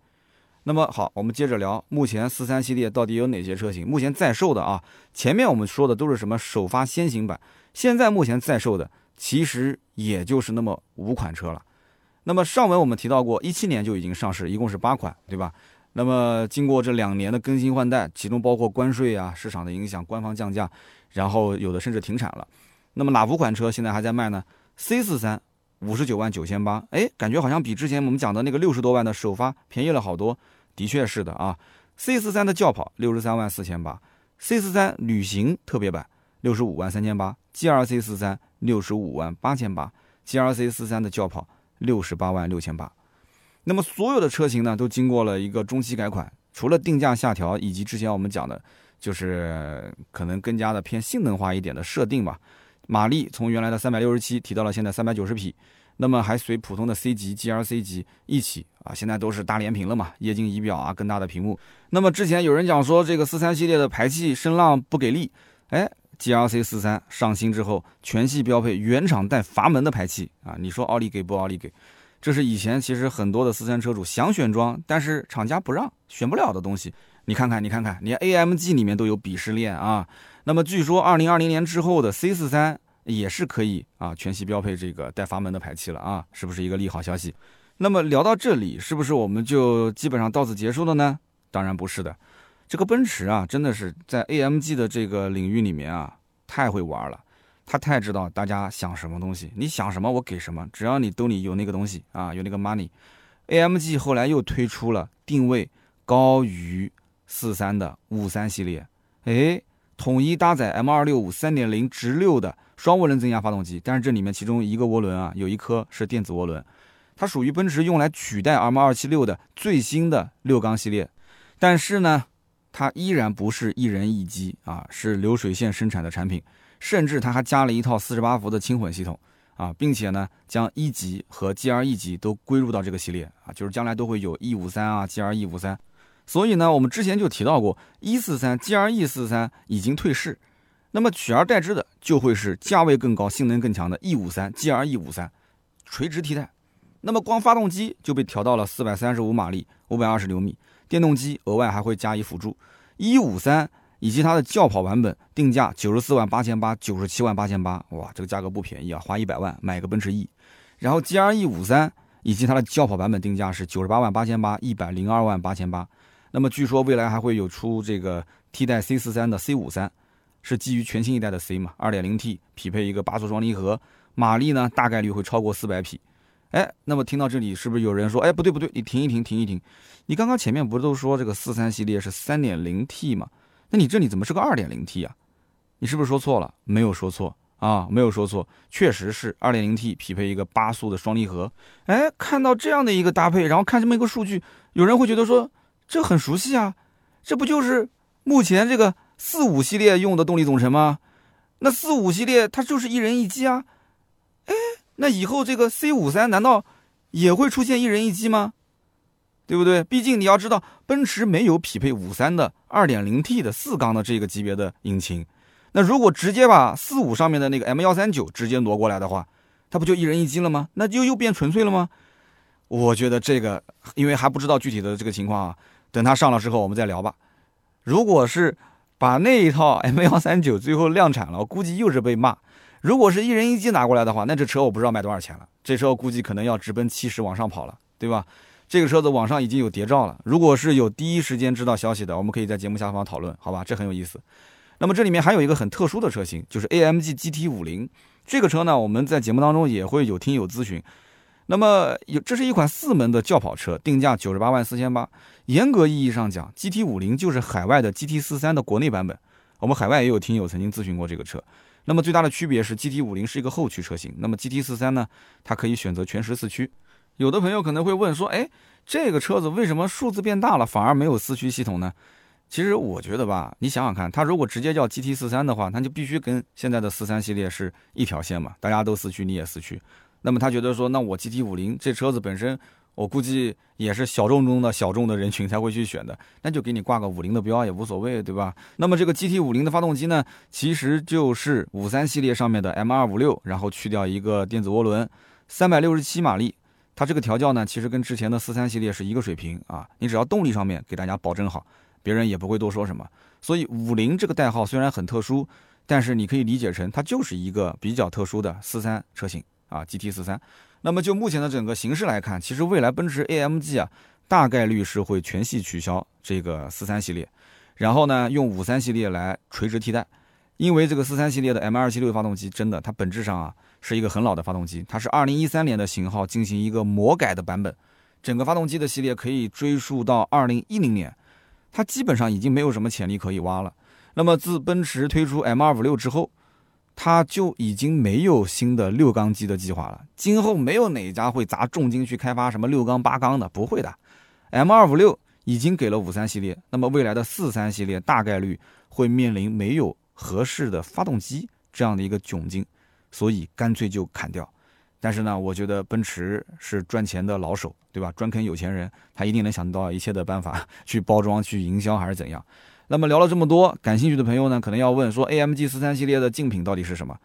那么好，我们接着聊，目前四三系列到底有哪些车型？目前在售的啊，前面我们说的都是什么首发先行版，现在目前在售的。其实也就是那么五款车了。那么上文我们提到过，一七年就已经上市，一共是八款，对吧？那么经过这两年的更新换代，其中包括关税啊、市场的影响、官方降价，然后有的甚至停产了。那么哪五款车现在还在卖呢？C 四三五十九万九千八，哎，感觉好像比之前我们讲的那个六十多万的首发便宜了好多。的确是的啊。C 四三的轿跑六十三万四千八，C 四三旅行特别版六十五万三千八，GRC 四三。六十五万八千八，G R C 四三的轿跑六十八万六千八。那么所有的车型呢，都经过了一个中期改款，除了定价下调，以及之前我们讲的，就是可能更加的偏性能化一点的设定吧。马力从原来的三百六十七提到了现在三百九十匹，那么还随普通的 C 级、G R C 级一起啊，现在都是大连屏了嘛，液晶仪表啊，更大的屏幕。那么之前有人讲说这个四三系列的排气声浪不给力，哎。G L C 四三上新之后，全系标配原厂带阀门的排气啊！你说奥利给不奥利给？这是以前其实很多的四三车主想选装，但是厂家不让，选不了的东西。你看看，你看看，连 A M G 里面都有鄙视链啊！那么据说二零二零年之后的 C 四三也是可以啊，全系标配这个带阀门的排气了啊！是不是一个利好消息？那么聊到这里，是不是我们就基本上到此结束了呢？当然不是的。这个奔驰啊，真的是在 AMG 的这个领域里面啊，太会玩了。他太知道大家想什么东西，你想什么我给什么，只要你兜里有那个东西啊，有那个 money。AMG 后来又推出了定位高于四三的五三系列，哎，统一搭载 M265 3.0直六的双涡轮增压发动机，但是这里面其中一个涡轮啊，有一颗是电子涡轮，它属于奔驰用来取代 M276 的最新的六缸系列，但是呢。它依然不是一人一机啊，是流水线生产的产品，甚至它还加了一套四十八伏的轻混系统啊，并且呢，将一级和 GR-E 级都归入到这个系列啊，就是将来都会有 E 五三啊，GR-E 五三。所以呢，我们之前就提到过，一四三 GR-E 四三已经退市，那么取而代之的就会是价位更高、性能更强的 E 五三 GR-E 五三，垂直替代。那么光发动机就被调到了四百三十五马力、五百二十牛米，电动机额外还会加以辅助。E 五三以及它的轿跑版本定价九十四万八千八、九十七万八千八，哇，这个价格不便宜啊，花一百万买个奔驰 E。然后 GR-E 五三以及它的轿跑版本定价是九十八万八千八、一百零二万八千八。那么据说未来还会有出这个替代 C 四三的 C 五三，是基于全新一代的 C 嘛，二点零 T 匹配一个八速双离合，马力呢大概率会超过四百匹。哎，那么听到这里，是不是有人说，哎，不对不对，你停一停，停一停，你刚刚前面不是都说这个四三系列是三点零 T 吗？那你这里怎么是个二点零 T 啊？你是不是说错了？没有说错啊，没有说错，确实是二点零 T 匹配一个八速的双离合。哎，看到这样的一个搭配，然后看这么一个数据，有人会觉得说，这很熟悉啊，这不就是目前这个四五系列用的动力总成吗？那四五系列它就是一人一机啊，哎。那以后这个 C 五三难道也会出现一人一机吗？对不对？毕竟你要知道，奔驰没有匹配五三的二点零 T 的四缸的这个级别的引擎。那如果直接把四五上面的那个 M 幺三九直接挪过来的话，它不就一人一机了吗？那就又变纯粹了吗？我觉得这个，因为还不知道具体的这个情况啊，等它上了之后我们再聊吧。如果是把那一套 M 幺三九最后量产了，我估计又是被骂。如果是一人一机拿过来的话，那这车我不知道卖多少钱了。这车估计可能要直奔七十往上跑了，对吧？这个车子网上已经有谍照了。如果是有第一时间知道消息的，我们可以在节目下方讨论，好吧？这很有意思。那么这里面还有一个很特殊的车型，就是 AMG GT 五零这个车呢，我们在节目当中也会有听友咨询。那么有，这是一款四门的轿跑车，定价九十八万四千八。严格意义上讲，GT 五零就是海外的 GT 四三的国内版本。我们海外也有听友曾经咨询过这个车。那么最大的区别是，GT 五零是一个后驱车型，那么 GT 四三呢，它可以选择全时四驱。有的朋友可能会问说，哎，这个车子为什么数字变大了，反而没有四驱系统呢？其实我觉得吧，你想想看，它如果直接叫 GT 四三的话，那就必须跟现在的四三系列是一条线嘛，大家都四驱，你也四驱。那么他觉得说，那我 GT 五零这车子本身。我估计也是小众中的小众的人群才会去选的，那就给你挂个五菱的标也无所谓，对吧？那么这个 GT 五零的发动机呢，其实就是五三系列上面的 M 二五六，然后去掉一个电子涡轮，三百六十七马力。它这个调教呢，其实跟之前的四三系列是一个水平啊。你只要动力上面给大家保证好，别人也不会多说什么。所以五菱这个代号虽然很特殊，但是你可以理解成它就是一个比较特殊的四三车型啊，GT 四三。那么就目前的整个形势来看，其实未来奔驰 AMG 啊，大概率是会全系取消这个四三系列，然后呢用五三系列来垂直替代，因为这个四三系列的 M 二七六发动机真的它本质上啊是一个很老的发动机，它是二零一三年的型号进行一个魔改的版本，整个发动机的系列可以追溯到二零一零年，它基本上已经没有什么潜力可以挖了。那么自奔驰推出 M 二五六之后。它就已经没有新的六缸机的计划了，今后没有哪一家会砸重金去开发什么六缸八缸的，不会的。M 二五六已经给了五三系列，那么未来的四三系列大概率会面临没有合适的发动机这样的一个窘境，所以干脆就砍掉。但是呢，我觉得奔驰是赚钱的老手，对吧？专坑有钱人，他一定能想到一切的办法去包装、去营销还是怎样。那么聊了这么多，感兴趣的朋友呢，可能要问说，AMG 四三系列的竞品到底是什么？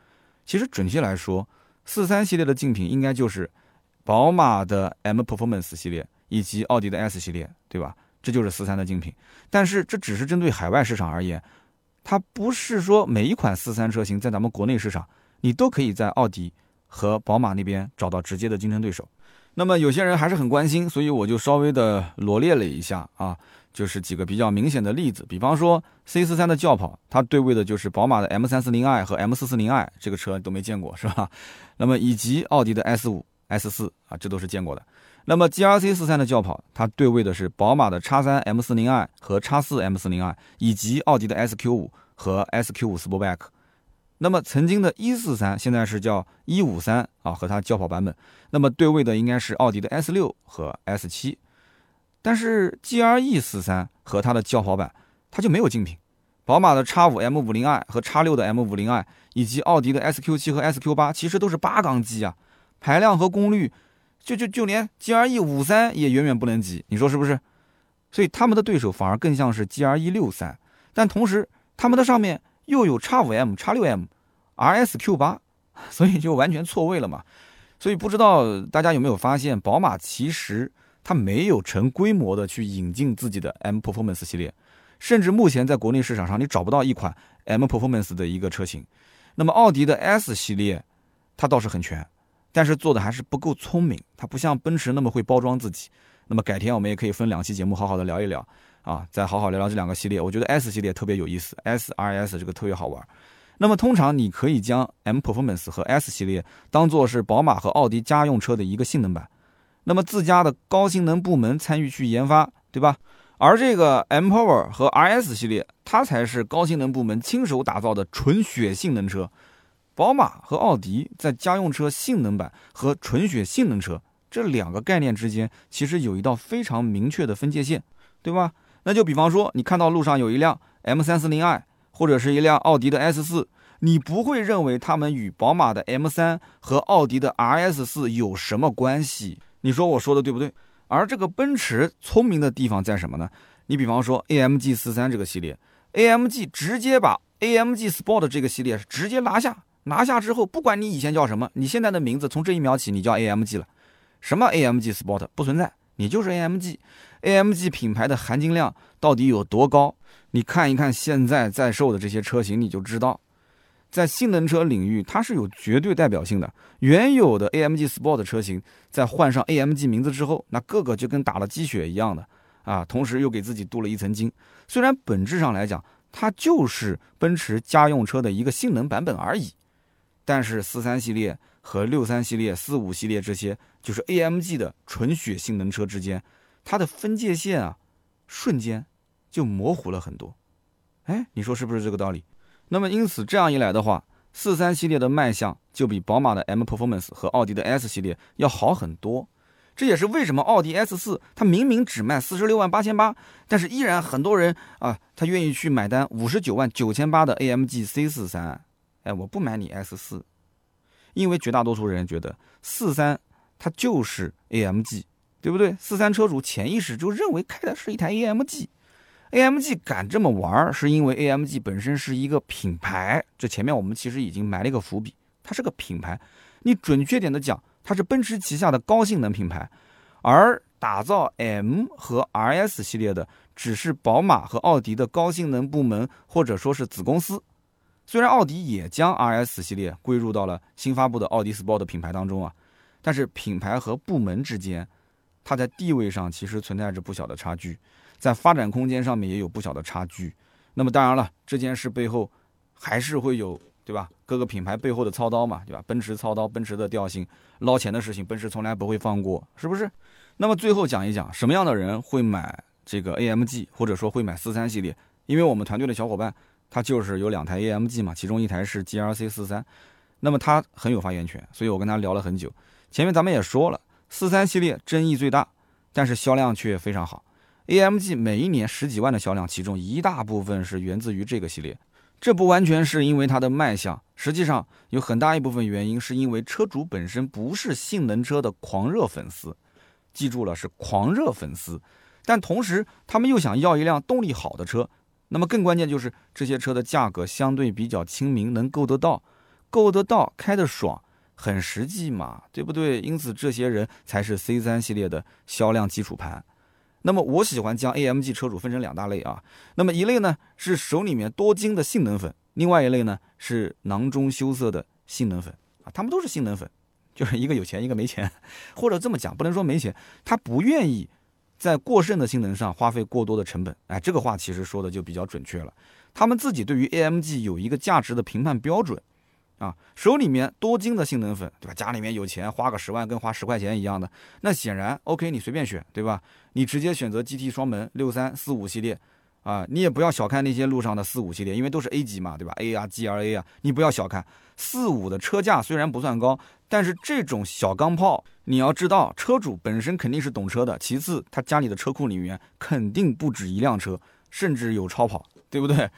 其实准确来说，四三系列的竞品应该就是宝马的 M Performance 系列以及奥迪的 S 系列，对吧？这就是四三的竞品。但是这只是针对海外市场而言，它不是说每一款四三车型在咱们国内市场，你都可以在奥迪和宝马那边找到直接的竞争对手。那么有些人还是很关心，所以我就稍微的罗列了一下啊。就是几个比较明显的例子，比方说 C 四三的轿跑，它对位的就是宝马的 M 三四零 i 和 M 四四零 i，这个车你都没见过是吧？那么以及奥迪的 S 五、S 四啊，这都是见过的。那么 G R C 四三的轿跑，它对位的是宝马的叉三 M 四零 i 和叉四 M 四零 i，以及奥迪的 S Q 五和 S Q 五 Sportback。那么曾经的一四三，现在是叫一五三啊，和它轿跑版本，那么对位的应该是奥迪的 S 六和 S 七。但是 G R E 四三和它的轿跑版，它就没有竞品。宝马的 X 五 M 五零 i 和 X 六的 M 五零 i，以及奥迪的 SQ 七和 SQ 八，其实都是八缸机啊，排量和功率，就就就连 GRE 五三也远远不能及，你说是不是？所以他们的对手反而更像是 GRE 六三，但同时他们的上面又有 X 五 M、X 六 M、RSQ 八，所以就完全错位了嘛。所以不知道大家有没有发现，宝马其实它没有成规模的去引进自己的 M Performance 系列。甚至目前在国内市场上，你找不到一款 M Performance 的一个车型。那么奥迪的 S 系列，它倒是很全，但是做的还是不够聪明。它不像奔驰那么会包装自己。那么改天我们也可以分两期节目好好的聊一聊啊，再好好聊聊这两个系列。我觉得 S 系列特别有意思，S R S 这个特别好玩。那么通常你可以将 M Performance 和 S 系列当做是宝马和奥迪家用车的一个性能版，那么自家的高性能部门参与去研发，对吧？而这个 M Power 和 RS 系列，它才是高性能部门亲手打造的纯血性能车。宝马和奥迪在家用车性能版和纯血性能车这两个概念之间，其实有一道非常明确的分界线，对吧？那就比方说，你看到路上有一辆 M340i，或者是一辆奥迪的 S4，你不会认为它们与宝马的 M3 和奥迪的 RS4 有什么关系？你说我说的对不对？而这个奔驰聪明的地方在什么呢？你比方说 AMG 四三这个系列，AMG 直接把 AMG Sport 这个系列直接拿下，拿下之后，不管你以前叫什么，你现在的名字从这一秒起你叫 AMG 了，什么 AMG Sport 不存在，你就是 AMG，AMG 品牌的含金量到底有多高？你看一看现在在售的这些车型，你就知道。在性能车领域，它是有绝对代表性的。原有的 AMG Sport 车型，在换上 AMG 名字之后，那个个就跟打了鸡血一样的啊！同时又给自己镀了一层金。虽然本质上来讲，它就是奔驰家用车的一个性能版本而已，但是四三系列和六三系列、四五系列这些，就是 AMG 的纯血性能车之间，它的分界线啊，瞬间就模糊了很多。哎，你说是不是这个道理？那么因此这样一来的话，四三系列的卖相就比宝马的 M Performance 和奥迪的 S 系列要好很多。这也是为什么奥迪 S 四它明明只卖四十六万八千八，但是依然很多人啊，他愿意去买单五十九万九千八的 AMG C 四三。哎，我不买你 S 四，因为绝大多数人觉得四三它就是 AMG，对不对？四三车主潜意识就认为开的是一台 AMG。AMG 敢这么玩，是因为 AMG 本身是一个品牌。这前面我们其实已经埋了一个伏笔，它是个品牌。你准确点的讲，它是奔驰旗下的高性能品牌，而打造 M 和 RS 系列的只是宝马和奥迪的高性能部门或者说是子公司。虽然奥迪也将 RS 系列归入到了新发布的奥迪 Sport 品牌当中啊，但是品牌和部门之间，它在地位上其实存在着不小的差距。在发展空间上面也有不小的差距，那么当然了，这件事背后还是会有，对吧？各个品牌背后的操刀嘛，对吧？奔驰操刀，奔驰的调性，捞钱的事情，奔驰从来不会放过，是不是？那么最后讲一讲，什么样的人会买这个 AMG，或者说会买四三系列？因为我们团队的小伙伴，他就是有两台 AMG 嘛，其中一台是 GRC 四三，那么他很有发言权，所以我跟他聊了很久。前面咱们也说了，四三系列争议最大，但是销量却非常好。AMG 每一年十几万的销量，其中一大部分是源自于这个系列。这不完全是因为它的卖相，实际上有很大一部分原因是因为车主本身不是性能车的狂热粉丝，记住了是狂热粉丝。但同时他们又想要一辆动力好的车，那么更关键就是这些车的价格相对比较亲民，能够得到，够得到，开得爽，很实际嘛，对不对？因此这些人才是 C3 系列的销量基础盘。那么我喜欢将 AMG 车主分成两大类啊，那么一类呢是手里面多金的性能粉，另外一类呢是囊中羞涩的性能粉。啊，他们都是性能粉，就是一个有钱一个没钱，或者这么讲不能说没钱，他不愿意在过剩的性能上花费过多的成本，哎，这个话其实说的就比较准确了，他们自己对于 AMG 有一个价值的评判标准。啊，手里面多金的性能粉，对吧？家里面有钱，花个十万跟花十块钱一样的。那显然，OK，你随便选，对吧？你直接选择 GT 双门六三四五系列，啊，你也不要小看那些路上的四五系列，因为都是 A 级嘛，对吧？A 啊，GLA 啊，你不要小看四五的车价虽然不算高，但是这种小钢炮，你要知道，车主本身肯定是懂车的，其次他家里的车库里面肯定不止一辆车，甚至有超跑，对不对？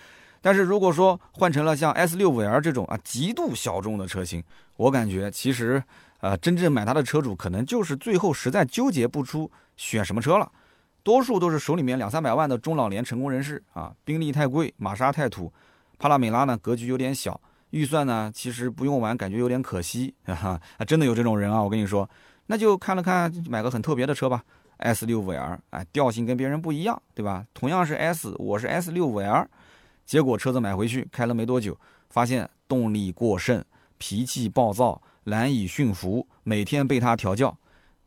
但是如果说换成了像 S 六五 L 这种啊极度小众的车型，我感觉其实呃真正买它的车主可能就是最后实在纠结不出选什么车了，多数都是手里面两三百万的中老年成功人士啊，宾利太贵，玛莎太土，帕拉梅拉呢格局有点小，预算呢其实不用完感觉有点可惜 啊，真的有这种人啊，我跟你说，那就看了看买个很特别的车吧，S 六五 L，哎，调性跟别人不一样，对吧？同样是 S，我是 S 六五 L。结果车子买回去开了没多久，发现动力过剩，脾气暴躁，难以驯服，每天被他调教，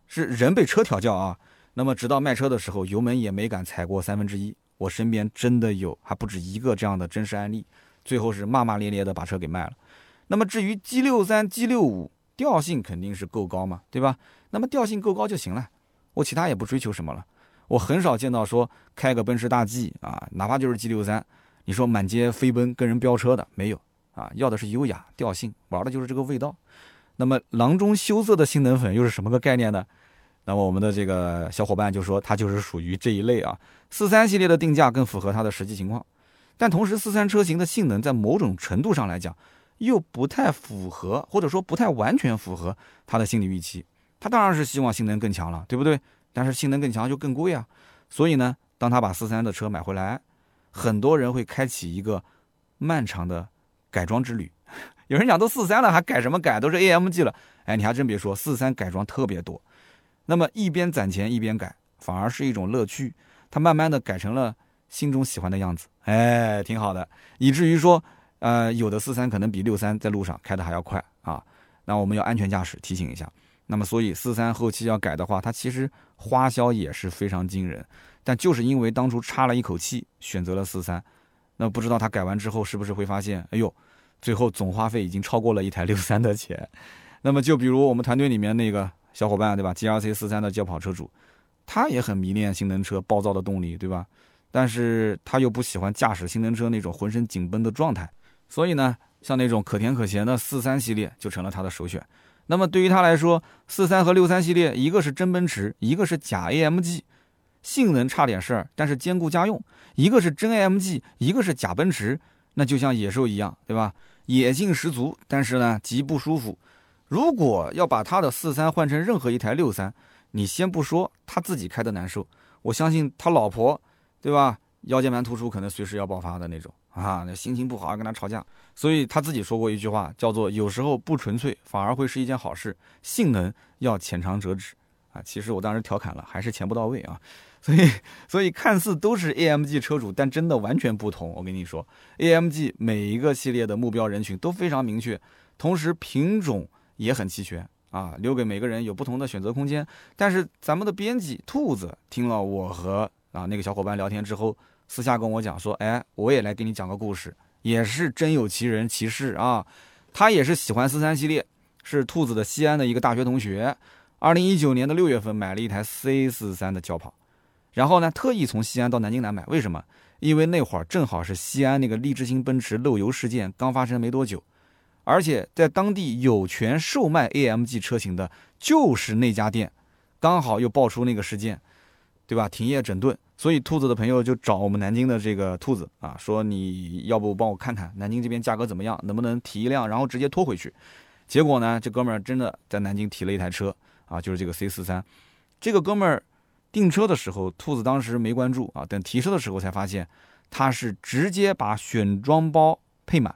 是人被车调教啊。那么直到卖车的时候，油门也没敢踩过三分之一。我身边真的有还不止一个这样的真实案例，最后是骂骂咧咧的把车给卖了。那么至于 G 六三、G 六五，调性肯定是够高嘛，对吧？那么调性够高就行了，我其他也不追求什么了。我很少见到说开个奔驰大 G 啊，哪怕就是 G 六三。你说满街飞奔跟人飙车的没有啊？要的是优雅调性，玩的就是这个味道。那么囊中羞涩的性能粉又是什么个概念呢？那么我们的这个小伙伴就说它就是属于这一类啊。四三系列的定价更符合它的实际情况，但同时四三车型的性能在某种程度上来讲又不太符合，或者说不太完全符合他的心理预期。他当然是希望性能更强了，对不对？但是性能更强就更贵啊。所以呢，当他把四三的车买回来。很多人会开启一个漫长的改装之旅。有人讲都四三了，还改什么改？都是 AMG 了。哎，你还真别说，四三改装特别多。那么一边攒钱一边改，反而是一种乐趣。它慢慢的改成了心中喜欢的样子。哎，挺好的。以至于说，呃，有的四三可能比六三在路上开的还要快啊。那我们要安全驾驶，提醒一下。那么所以四三后期要改的话，它其实花销也是非常惊人。但就是因为当初差了一口气，选择了四三，那不知道他改完之后是不是会发现，哎呦，最后总花费已经超过了一台六三的钱。那么就比如我们团队里面那个小伙伴，对吧？G R C 四三的轿跑车主，他也很迷恋性能车暴躁的动力，对吧？但是他又不喜欢驾驶性能车那种浑身紧绷的状态，所以呢，像那种可甜可咸的四三系列就成了他的首选。那么对于他来说，四三和六三系列，一个是真奔驰，一个是假 A M G。性能差点事儿，但是兼顾家用。一个是真 AMG，一个是假奔驰，那就像野兽一样，对吧？野性十足，但是呢极不舒服。如果要把他的四三换成任何一台六三，你先不说他自己开的难受，我相信他老婆，对吧？腰间盘突出可能随时要爆发的那种啊，那心情不好要跟他吵架。所以他自己说过一句话，叫做有时候不纯粹反而会是一件好事，性能要浅尝辄止啊。其实我当时调侃了，还是钱不到位啊。所以，所以看似都是 AMG 车主，但真的完全不同。我跟你说，AMG 每一个系列的目标人群都非常明确，同时品种也很齐全啊，留给每个人有不同的选择空间。但是咱们的编辑兔子听了我和啊那个小伙伴聊天之后，私下跟我讲说，哎，我也来给你讲个故事，也是真有其人其事啊。他也是喜欢四三系列，是兔子的西安的一个大学同学，二零一九年的六月份买了一台 C 四三的轿跑。然后呢，特意从西安到南京来买，为什么？因为那会儿正好是西安那个利之星奔驰漏油事件刚发生没多久，而且在当地有权售卖 AMG 车型的就是那家店，刚好又爆出那个事件，对吧？停业整顿，所以兔子的朋友就找我们南京的这个兔子啊，说你要不帮我看看南京这边价格怎么样，能不能提一辆，然后直接拖回去。结果呢，这哥们儿真的在南京提了一台车啊，就是这个 C 四三，这个哥们儿。订车的时候，兔子当时没关注啊，等提车的时候才发现，他是直接把选装包配满，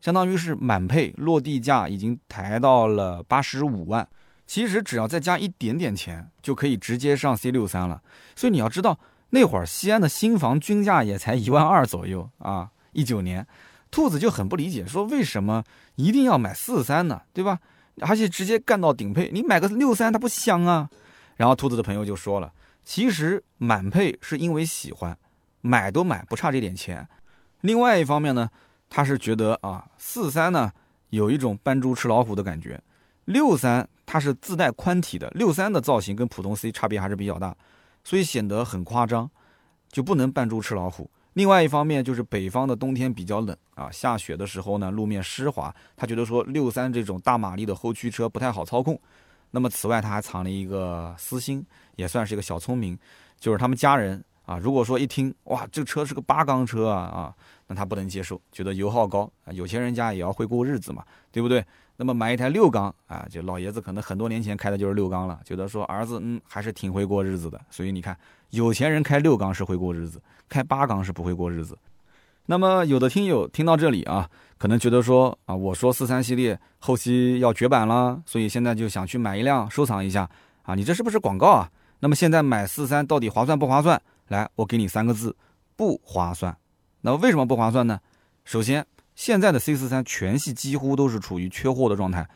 相当于是满配，落地价已经抬到了八十五万。其实只要再加一点点钱，就可以直接上 C 六三了。所以你要知道，那会儿西安的新房均价也才一万二左右啊。一九年，兔子就很不理解，说为什么一定要买四三呢？对吧？而且直接干到顶配，你买个六三它不香啊？然后兔子的朋友就说了。其实满配是因为喜欢，买都买不差这点钱。另外一方面呢，他是觉得啊，四三呢有一种扮猪吃老虎的感觉，六三它是自带宽体的，六三的造型跟普通 C 差别还是比较大，所以显得很夸张，就不能扮猪吃老虎。另外一方面就是北方的冬天比较冷啊，下雪的时候呢路面湿滑，他觉得说六三这种大马力的后驱车不太好操控。那么此外他还藏了一个私心。也算是一个小聪明，就是他们家人啊。如果说一听哇，这车是个八缸车啊啊，那他不能接受，觉得油耗高啊。有钱人家也要会过日子嘛，对不对？那么买一台六缸啊，就老爷子可能很多年前开的就是六缸了，觉得说儿子嗯还是挺会过日子的。所以你看，有钱人开六缸是会过日子，开八缸是不会过日子。那么有的听友听到这里啊，可能觉得说啊，我说四三系列后期要绝版了，所以现在就想去买一辆收藏一下啊，你这是不是广告啊？那么现在买四三到底划算不划算？来，我给你三个字，不划算。那为什么不划算呢？首先，现在的 C 四三全系几乎都是处于缺货的状态，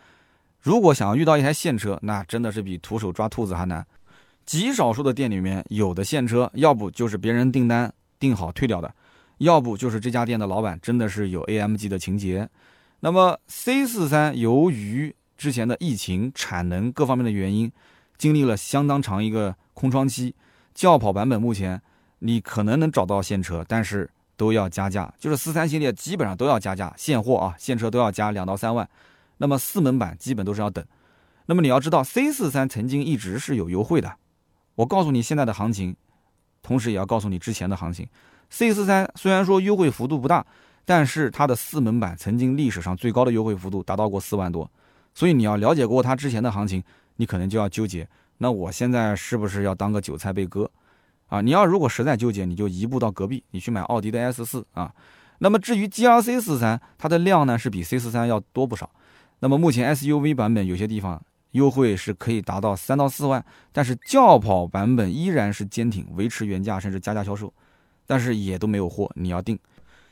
如果想要遇到一台现车，那真的是比徒手抓兔子还难。极少数的店里面有的现车，要不就是别人订单订好退掉的。要不就是这家店的老板真的是有 AMG 的情节，那么 C 四三由于之前的疫情、产能各方面的原因，经历了相当长一个空窗期，轿跑版本目前你可能能找到现车，但是都要加价，就是四三系列基本上都要加价，现货啊现车都要加两到三万，那么四门版基本都是要等。那么你要知道 C 四三曾经一直是有优惠的，我告诉你现在的行情，同时也要告诉你之前的行情。C 四三虽然说优惠幅度不大，但是它的四门版曾经历史上最高的优惠幅度达到过四万多，所以你要了解过它之前的行情，你可能就要纠结，那我现在是不是要当个韭菜被割？啊，你要如果实在纠结，你就移步到隔壁，你去买奥迪的 S 四啊。那么至于 GRC 四三，它的量呢是比 C 四三要多不少。那么目前 SUV 版本有些地方优惠是可以达到三到四万，但是轿跑版本依然是坚挺，维持原价甚至加价销售。但是也都没有货，你要定。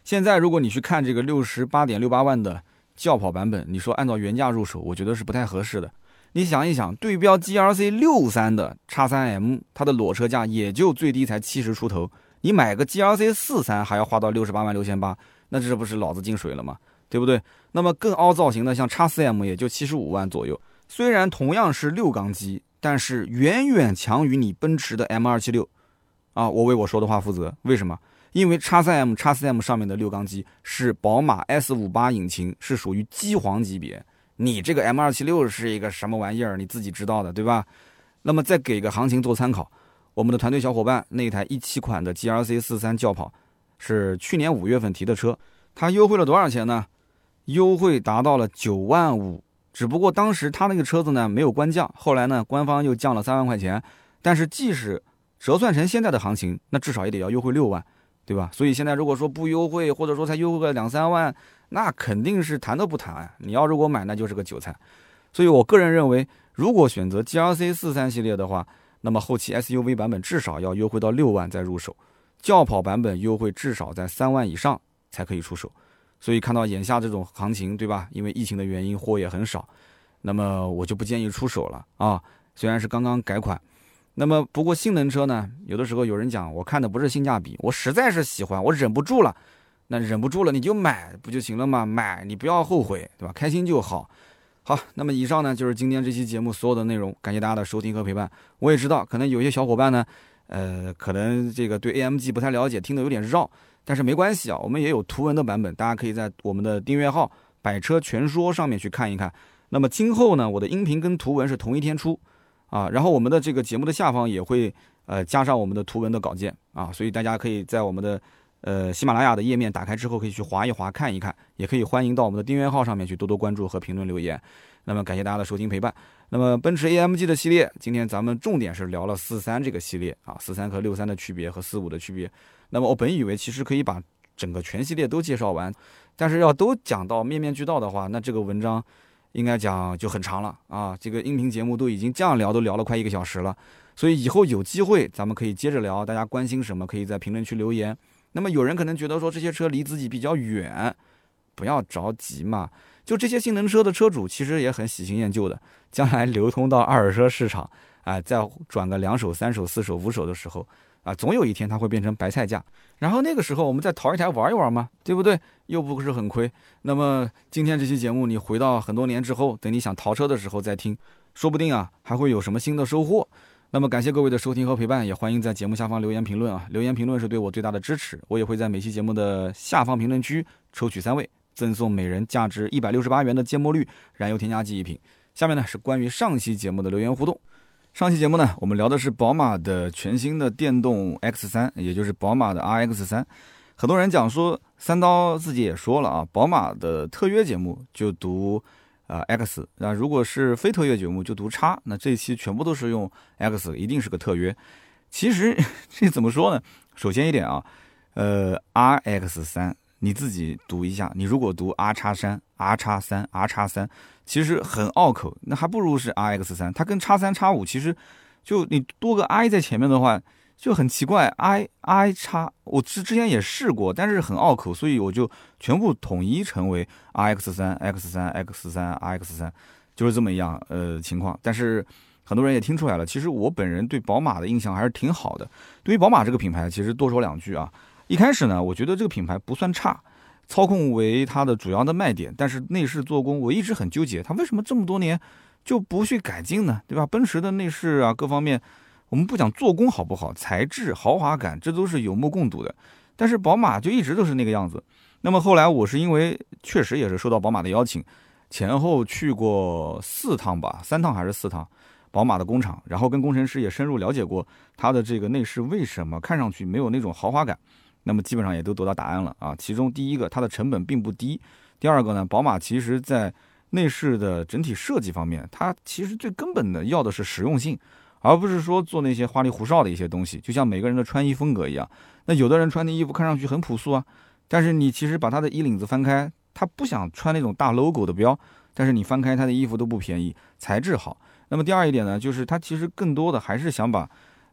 现在如果你去看这个六十八点六八万的轿跑版本，你说按照原价入手，我觉得是不太合适的。你想一想，对标 G R C 六三的叉三 M，它的裸车价也就最低才七十出头，你买个 G R C 四三还要花到六十八万六千八，那这不是脑子进水了吗？对不对？那么更凹造型的像叉四 M 也就七十五万左右，虽然同样是六缸机，但是远远强于你奔驰的 M 二七六。啊，我为我说的话负责。为什么？因为叉三 M、叉四 M 上面的六缸机是宝马 S 五八引擎，是属于机皇级别。你这个 M 二七六是一个什么玩意儿？你自己知道的，对吧？那么再给个行情做参考，我们的团队小伙伴那台一七款的 GRC 四三轿跑是去年五月份提的车，它优惠了多少钱呢？优惠达到了九万五。只不过当时它那个车子呢没有官降，后来呢官方又降了三万块钱。但是即使折算成现在的行情，那至少也得要优惠六万，对吧？所以现在如果说不优惠，或者说才优惠个两三万，那肯定是谈都不谈。你要如果买，那就是个韭菜。所以我个人认为，如果选择 GLC 四三系列的话，那么后期 SUV 版本至少要优惠到六万再入手，轿跑版本优惠至少在三万以上才可以出手。所以看到眼下这种行情，对吧？因为疫情的原因，货也很少，那么我就不建议出手了啊。虽然是刚刚改款。那么，不过性能车呢，有的时候有人讲，我看的不是性价比，我实在是喜欢，我忍不住了，那忍不住了，你就买不就行了吗？买你不要后悔，对吧？开心就好。好，那么以上呢就是今天这期节目所有的内容，感谢大家的收听和陪伴。我也知道，可能有些小伙伴呢，呃，可能这个对 AMG 不太了解，听得有点绕，但是没关系啊，我们也有图文的版本，大家可以在我们的订阅号“百车全说”上面去看一看。那么今后呢，我的音频跟图文是同一天出。啊，然后我们的这个节目的下方也会呃加上我们的图文的稿件啊，所以大家可以在我们的呃喜马拉雅的页面打开之后，可以去划一划看一看，也可以欢迎到我们的订阅号上面去多多关注和评论留言。那么感谢大家的收听陪伴。那么奔驰 AMG 的系列，今天咱们重点是聊了四三这个系列啊，四三和六三的区别和四五的区别。那么我本以为其实可以把整个全系列都介绍完，但是要都讲到面面俱到的话，那这个文章。应该讲就很长了啊，这个音频节目都已经这样聊，都聊了快一个小时了，所以以后有机会咱们可以接着聊，大家关心什么可以在评论区留言。那么有人可能觉得说这些车离自己比较远，不要着急嘛，就这些性能车的车主其实也很喜新厌旧的，将来流通到二手车市场，哎，再转个两手、三手、四手、五手的时候。啊，总有一天它会变成白菜价，然后那个时候我们再淘一台玩一玩嘛，对不对？又不是很亏。那么今天这期节目，你回到很多年之后，等你想淘车的时候再听，说不定啊还会有什么新的收获。那么感谢各位的收听和陪伴，也欢迎在节目下方留言评论啊，留言评论是对我最大的支持。我也会在每期节目的下方评论区抽取三位，赠送每人价值一百六十八元的芥末绿燃油添加剂一瓶。下面呢是关于上期节目的留言互动。上期节目呢，我们聊的是宝马的全新的电动 X 三，也就是宝马的 RX 三。很多人讲说，三刀自己也说了啊，宝马的特约节目就读啊 X，那如果是非特约节目就读叉。那这一期全部都是用 X，一定是个特约。其实 这怎么说呢？首先一点啊，呃，RX 三你自己读一下，你如果读 R 叉三、R 叉三、R 叉三。其实很拗口，那还不如是 R X 三，它跟叉三叉五其实就你多个 I 在前面的话就很奇怪，I I 叉我之之前也试过，但是很拗口，所以我就全部统一成为 R X 三 X 三 X 三 R X 三，就是这么一样呃情况。但是很多人也听出来了，其实我本人对宝马的印象还是挺好的。对于宝马这个品牌，其实多说两句啊，一开始呢，我觉得这个品牌不算差。操控为它的主要的卖点，但是内饰做工我一直很纠结，它为什么这么多年就不去改进呢？对吧？奔驰的内饰啊，各方面，我们不讲做工好不好，材质、豪华感，这都是有目共睹的。但是宝马就一直都是那个样子。那么后来我是因为确实也是受到宝马的邀请，前后去过四趟吧，三趟还是四趟，宝马的工厂，然后跟工程师也深入了解过它的这个内饰为什么看上去没有那种豪华感。那么基本上也都得到答案了啊。其中第一个，它的成本并不低；第二个呢，宝马其实在内饰的整体设计方面，它其实最根本的要的是实用性，而不是说做那些花里胡哨的一些东西。就像每个人的穿衣风格一样，那有的人穿的衣服看上去很朴素啊，但是你其实把他的衣领子翻开，他不想穿那种大 logo 的标，但是你翻开他的衣服都不便宜，材质好。那么第二一点呢，就是他其实更多的还是想把。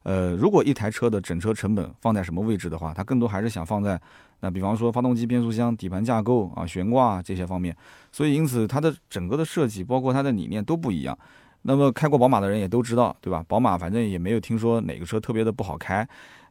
呃，如果一台车的整车成本放在什么位置的话，它更多还是想放在那，比方说发动机、变速箱、底盘架构啊、悬挂这些方面。所以，因此它的整个的设计，包括它的理念都不一样。那么，开过宝马的人也都知道，对吧？宝马反正也没有听说哪个车特别的不好开。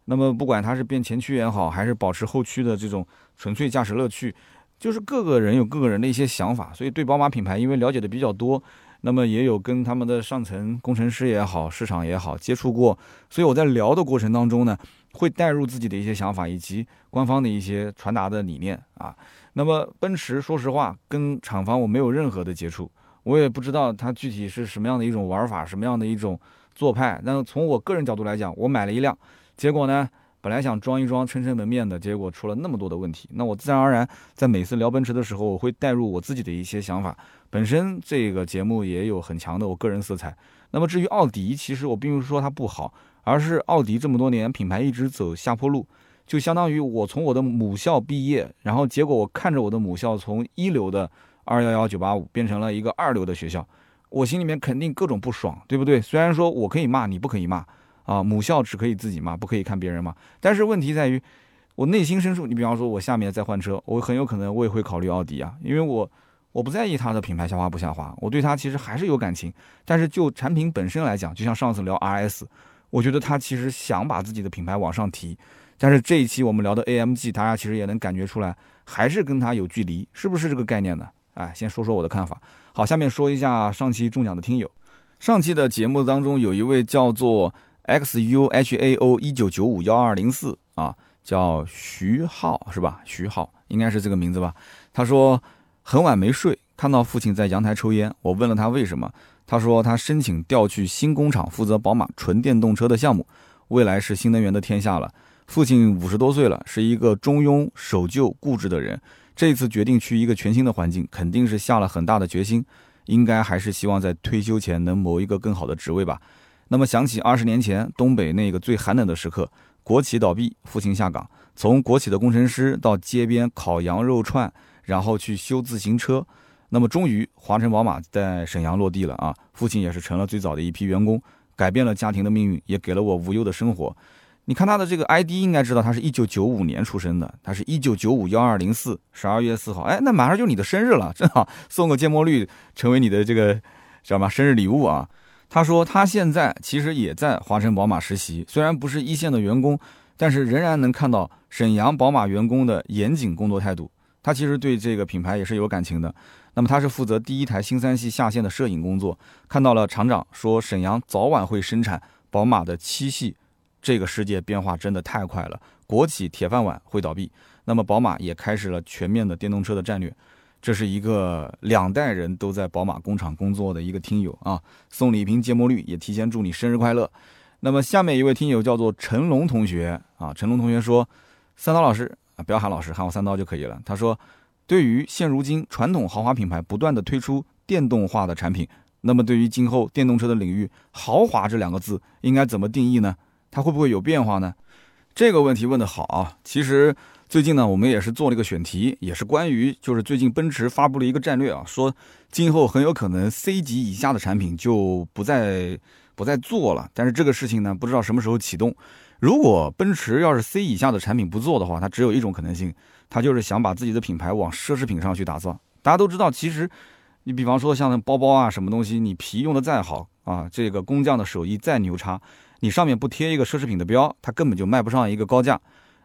那么，不管它是变前驱也好，还是保持后驱的这种纯粹驾驶乐趣，就是各个人有各个人的一些想法。所以，对宝马品牌，因为了解的比较多。那么也有跟他们的上层工程师也好，市场也好接触过，所以我在聊的过程当中呢，会带入自己的一些想法以及官方的一些传达的理念啊。那么奔驰，说实话，跟厂方我没有任何的接触，我也不知道它具体是什么样的一种玩法，什么样的一种做派。那从我个人角度来讲，我买了一辆，结果呢？本来想装一装，撑撑门面的，结果出了那么多的问题。那我自然而然在每次聊奔驰的时候，我会带入我自己的一些想法。本身这个节目也有很强的我个人色彩。那么至于奥迪，其实我并不是说它不好，而是奥迪这么多年品牌一直走下坡路，就相当于我从我的母校毕业，然后结果我看着我的母校从一流的二幺幺九八五变成了一个二流的学校，我心里面肯定各种不爽，对不对？虽然说我可以骂你，不可以骂。啊，母校只可以自己骂，不可以看别人骂。但是问题在于，我内心深处，你比方说，我下面再换车，我很有可能我也会考虑奥迪啊，因为我我不在意它的品牌下滑不下滑，我对它其实还是有感情。但是就产品本身来讲，就像上次聊 RS，我觉得它其实想把自己的品牌往上提，但是这一期我们聊的 AMG，大家其实也能感觉出来，还是跟它有距离，是不是这个概念呢？哎，先说说我的看法。好，下面说一下上期中奖的听友。上期的节目当中，有一位叫做。X U H A O 一九九五幺二零四啊，叫徐浩是吧？徐浩应该是这个名字吧？他说很晚没睡，看到父亲在阳台抽烟，我问了他为什么，他说他申请调去新工厂负责宝马纯电动车的项目，未来是新能源的天下了。父亲五十多岁了，是一个中庸、守旧、固执的人，这次决定去一个全新的环境，肯定是下了很大的决心，应该还是希望在退休前能谋一个更好的职位吧。那么想起二十年前东北那个最寒冷的时刻，国企倒闭，父亲下岗，从国企的工程师到街边烤羊肉串，然后去修自行车，那么终于华晨宝马在沈阳落地了啊！父亲也是成了最早的一批员工，改变了家庭的命运，也给了我无忧的生活。你看他的这个 ID，应该知道他是一九九五年出生的，他是一九九五幺二零四十二月四号，哎，那马上就你的生日了，正好送个芥末绿，成为你的这个叫什么生日礼物啊！他说，他现在其实也在华晨宝马实习，虽然不是一线的员工，但是仍然能看到沈阳宝马员工的严谨工作态度。他其实对这个品牌也是有感情的。那么他是负责第一台新三系下线的摄影工作，看到了厂长说沈阳早晚会生产宝马的七系，这个世界变化真的太快了，国企铁饭碗会倒闭，那么宝马也开始了全面的电动车的战略。这是一个两代人都在宝马工厂工作的一个听友啊，送你一瓶芥末绿，也提前祝你生日快乐。那么下面一位听友叫做陈龙同学啊，陈龙同学说，三刀老师啊，不要喊老师，喊我三刀就可以了。他说，对于现如今传统豪华品牌不断的推出电动化的产品，那么对于今后电动车的领域，豪华这两个字应该怎么定义呢？它会不会有变化呢？这个问题问得好啊，其实。最近呢，我们也是做了一个选题，也是关于就是最近奔驰发布了一个战略啊，说今后很有可能 C 级以下的产品就不再不再做了。但是这个事情呢，不知道什么时候启动。如果奔驰要是 C 以下的产品不做的话，它只有一种可能性，它就是想把自己的品牌往奢侈品上去打造。大家都知道，其实你比方说像包包啊什么东西，你皮用的再好啊，这个工匠的手艺再牛叉，你上面不贴一个奢侈品的标，它根本就卖不上一个高价。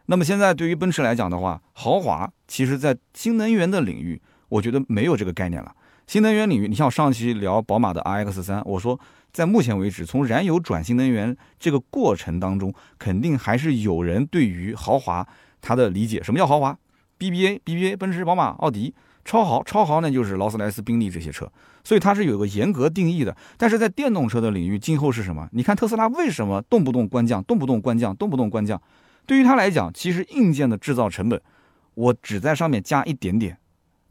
那么现在对于奔驰来讲的话，豪华其实，在新能源的领域，我觉得没有这个概念了。新能源领域，你像上期聊宝马的 RX 三，我说在目前为止，从燃油转新能源这个过程当中，肯定还是有人对于豪华它的理解。什么叫豪华？BBA、BBA，奔驰、宝马、奥迪，超豪、超豪那就是劳斯莱斯、宾利这些车，所以它是有个严格定义的。但是在电动车的领域，今后是什么？你看特斯拉为什么动不动关降，动不动关降，动不动关降？对于他来讲，其实硬件的制造成本，我只在上面加一点点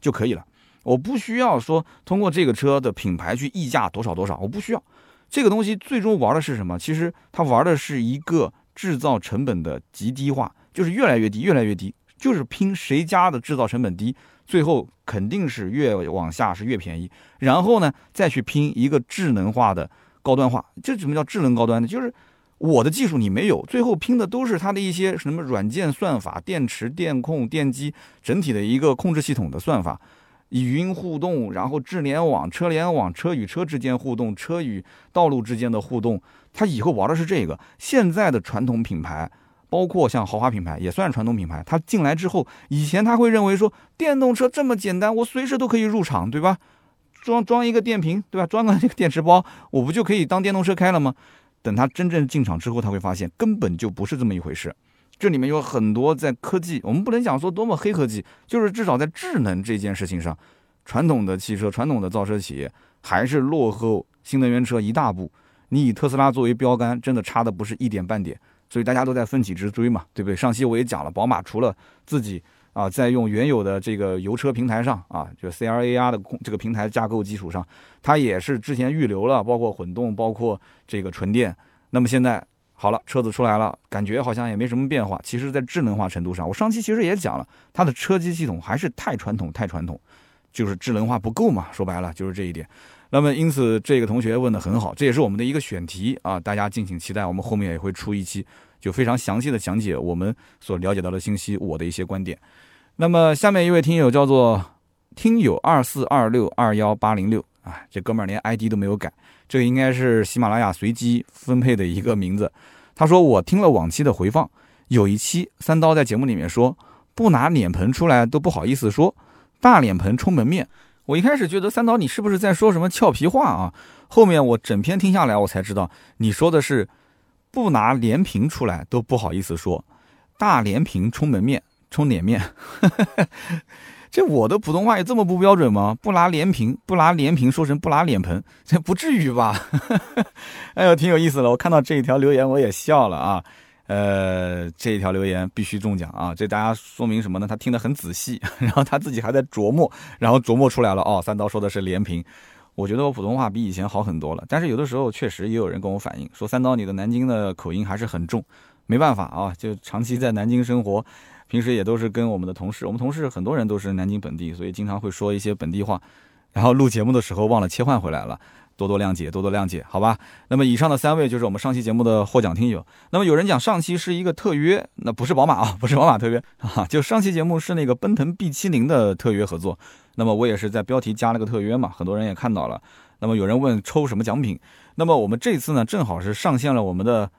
就可以了。我不需要说通过这个车的品牌去溢价多少多少，我不需要。这个东西最终玩的是什么？其实它玩的是一个制造成本的极低化，就是越来越低，越来越低，就是拼谁家的制造成本低，最后肯定是越往下是越便宜。然后呢，再去拼一个智能化的高端化。这什么叫智能高端呢？就是。我的技术你没有，最后拼的都是它的一些什么软件算法、电池、电控、电机整体的一个控制系统的算法，语音互动，然后智联网、车联网、车与车之间互动、车与道路之间的互动，它以后玩的是这个。现在的传统品牌，包括像豪华品牌，也算是传统品牌，它进来之后，以前他会认为说电动车这么简单，我随时都可以入场，对吧？装装一个电瓶，对吧？装个这个电池包，我不就可以当电动车开了吗？等他真正进场之后，他会发现根本就不是这么一回事。这里面有很多在科技，我们不能讲说多么黑科技，就是至少在智能这件事情上，传统的汽车、传统的造车企业还是落后新能源车一大步。你以特斯拉作为标杆，真的差的不是一点半点。所以大家都在奋起直追嘛，对不对？上期我也讲了，宝马除了自己。啊，在用原有的这个油车平台上啊，就 C R A R 的这个平台架构基础上，它也是之前预留了，包括混动，包括这个纯电。那么现在好了，车子出来了，感觉好像也没什么变化。其实，在智能化程度上，我上期其实也讲了，它的车机系统还是太传统，太传统，就是智能化不够嘛。说白了就是这一点。那么因此，这个同学问的很好，这也是我们的一个选题啊，大家敬请期待。我们后面也会出一期。就非常详细的讲解我们所了解到的信息，我的一些观点。那么下面一位听友叫做听友二四二六二幺八零六啊，这哥们儿连 ID 都没有改，这个应该是喜马拉雅随机分配的一个名字。他说我听了往期的回放，有一期三刀在节目里面说不拿脸盆出来都不好意思说，大脸盆充门面。我一开始觉得三刀你是不是在说什么俏皮话啊？后面我整篇听下来，我才知道你说的是。不拿连屏出来都不好意思说，大连屏充门面充脸面，这我的普通话也这么不标准吗？不拿连屏，不拿连屏说成不拿脸盆，这不至于吧？哎呦，挺有意思的。我看到这一条留言我也笑了啊。呃，这一条留言必须中奖啊！这大家说明什么呢？他听得很仔细，然后他自己还在琢磨，然后琢磨出来了哦。三刀说的是连屏。我觉得我普通话比以前好很多了，但是有的时候确实也有人跟我反映说，三刀你的南京的口音还是很重，没办法啊，就长期在南京生活，平时也都是跟我们的同事，我们同事很多人都是南京本地，所以经常会说一些本地话，然后录节目的时候忘了切换回来了。多多谅解，多多谅解，好吧。那么以上的三位就是我们上期节目的获奖听友。那么有人讲上期是一个特约，那不是宝马啊，不是宝马特约啊，就上期节目是那个奔腾 B70 的特约合作。那么我也是在标题加了个特约嘛，很多人也看到了。那么有人问抽什么奖品，那么我们这次呢正好是上线了我们的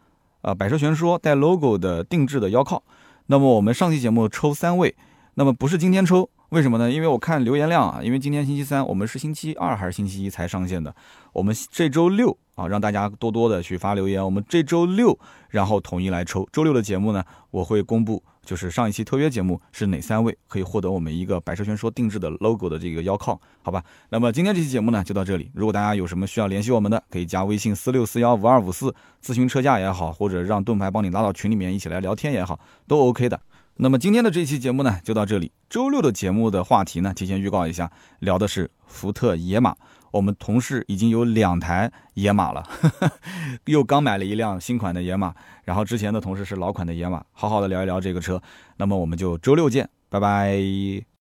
呃百车全说带 logo 的定制的腰靠。那么我们上期节目抽三位，那么不是今天抽。为什么呢？因为我看留言量啊，因为今天星期三，我们是星期二还是星期一才上线的？我们这周六啊，让大家多多的去发留言。我们这周六，然后统一来抽。周六的节目呢，我会公布就是上一期特约节目是哪三位可以获得我们一个百车全说定制的 logo 的这个腰靠，好吧？那么今天这期节目呢就到这里。如果大家有什么需要联系我们的，可以加微信四六四幺五二五四咨询车价也好，或者让盾牌帮你拉到群里面一起来聊天也好，都 OK 的。那么今天的这期节目呢就到这里。周六的节目的话题呢，提前预告一下，聊的是福特野马。我们同事已经有两台野马了，又刚买了一辆新款的野马，然后之前的同事是老款的野马，好好的聊一聊这个车。那么我们就周六见，拜拜。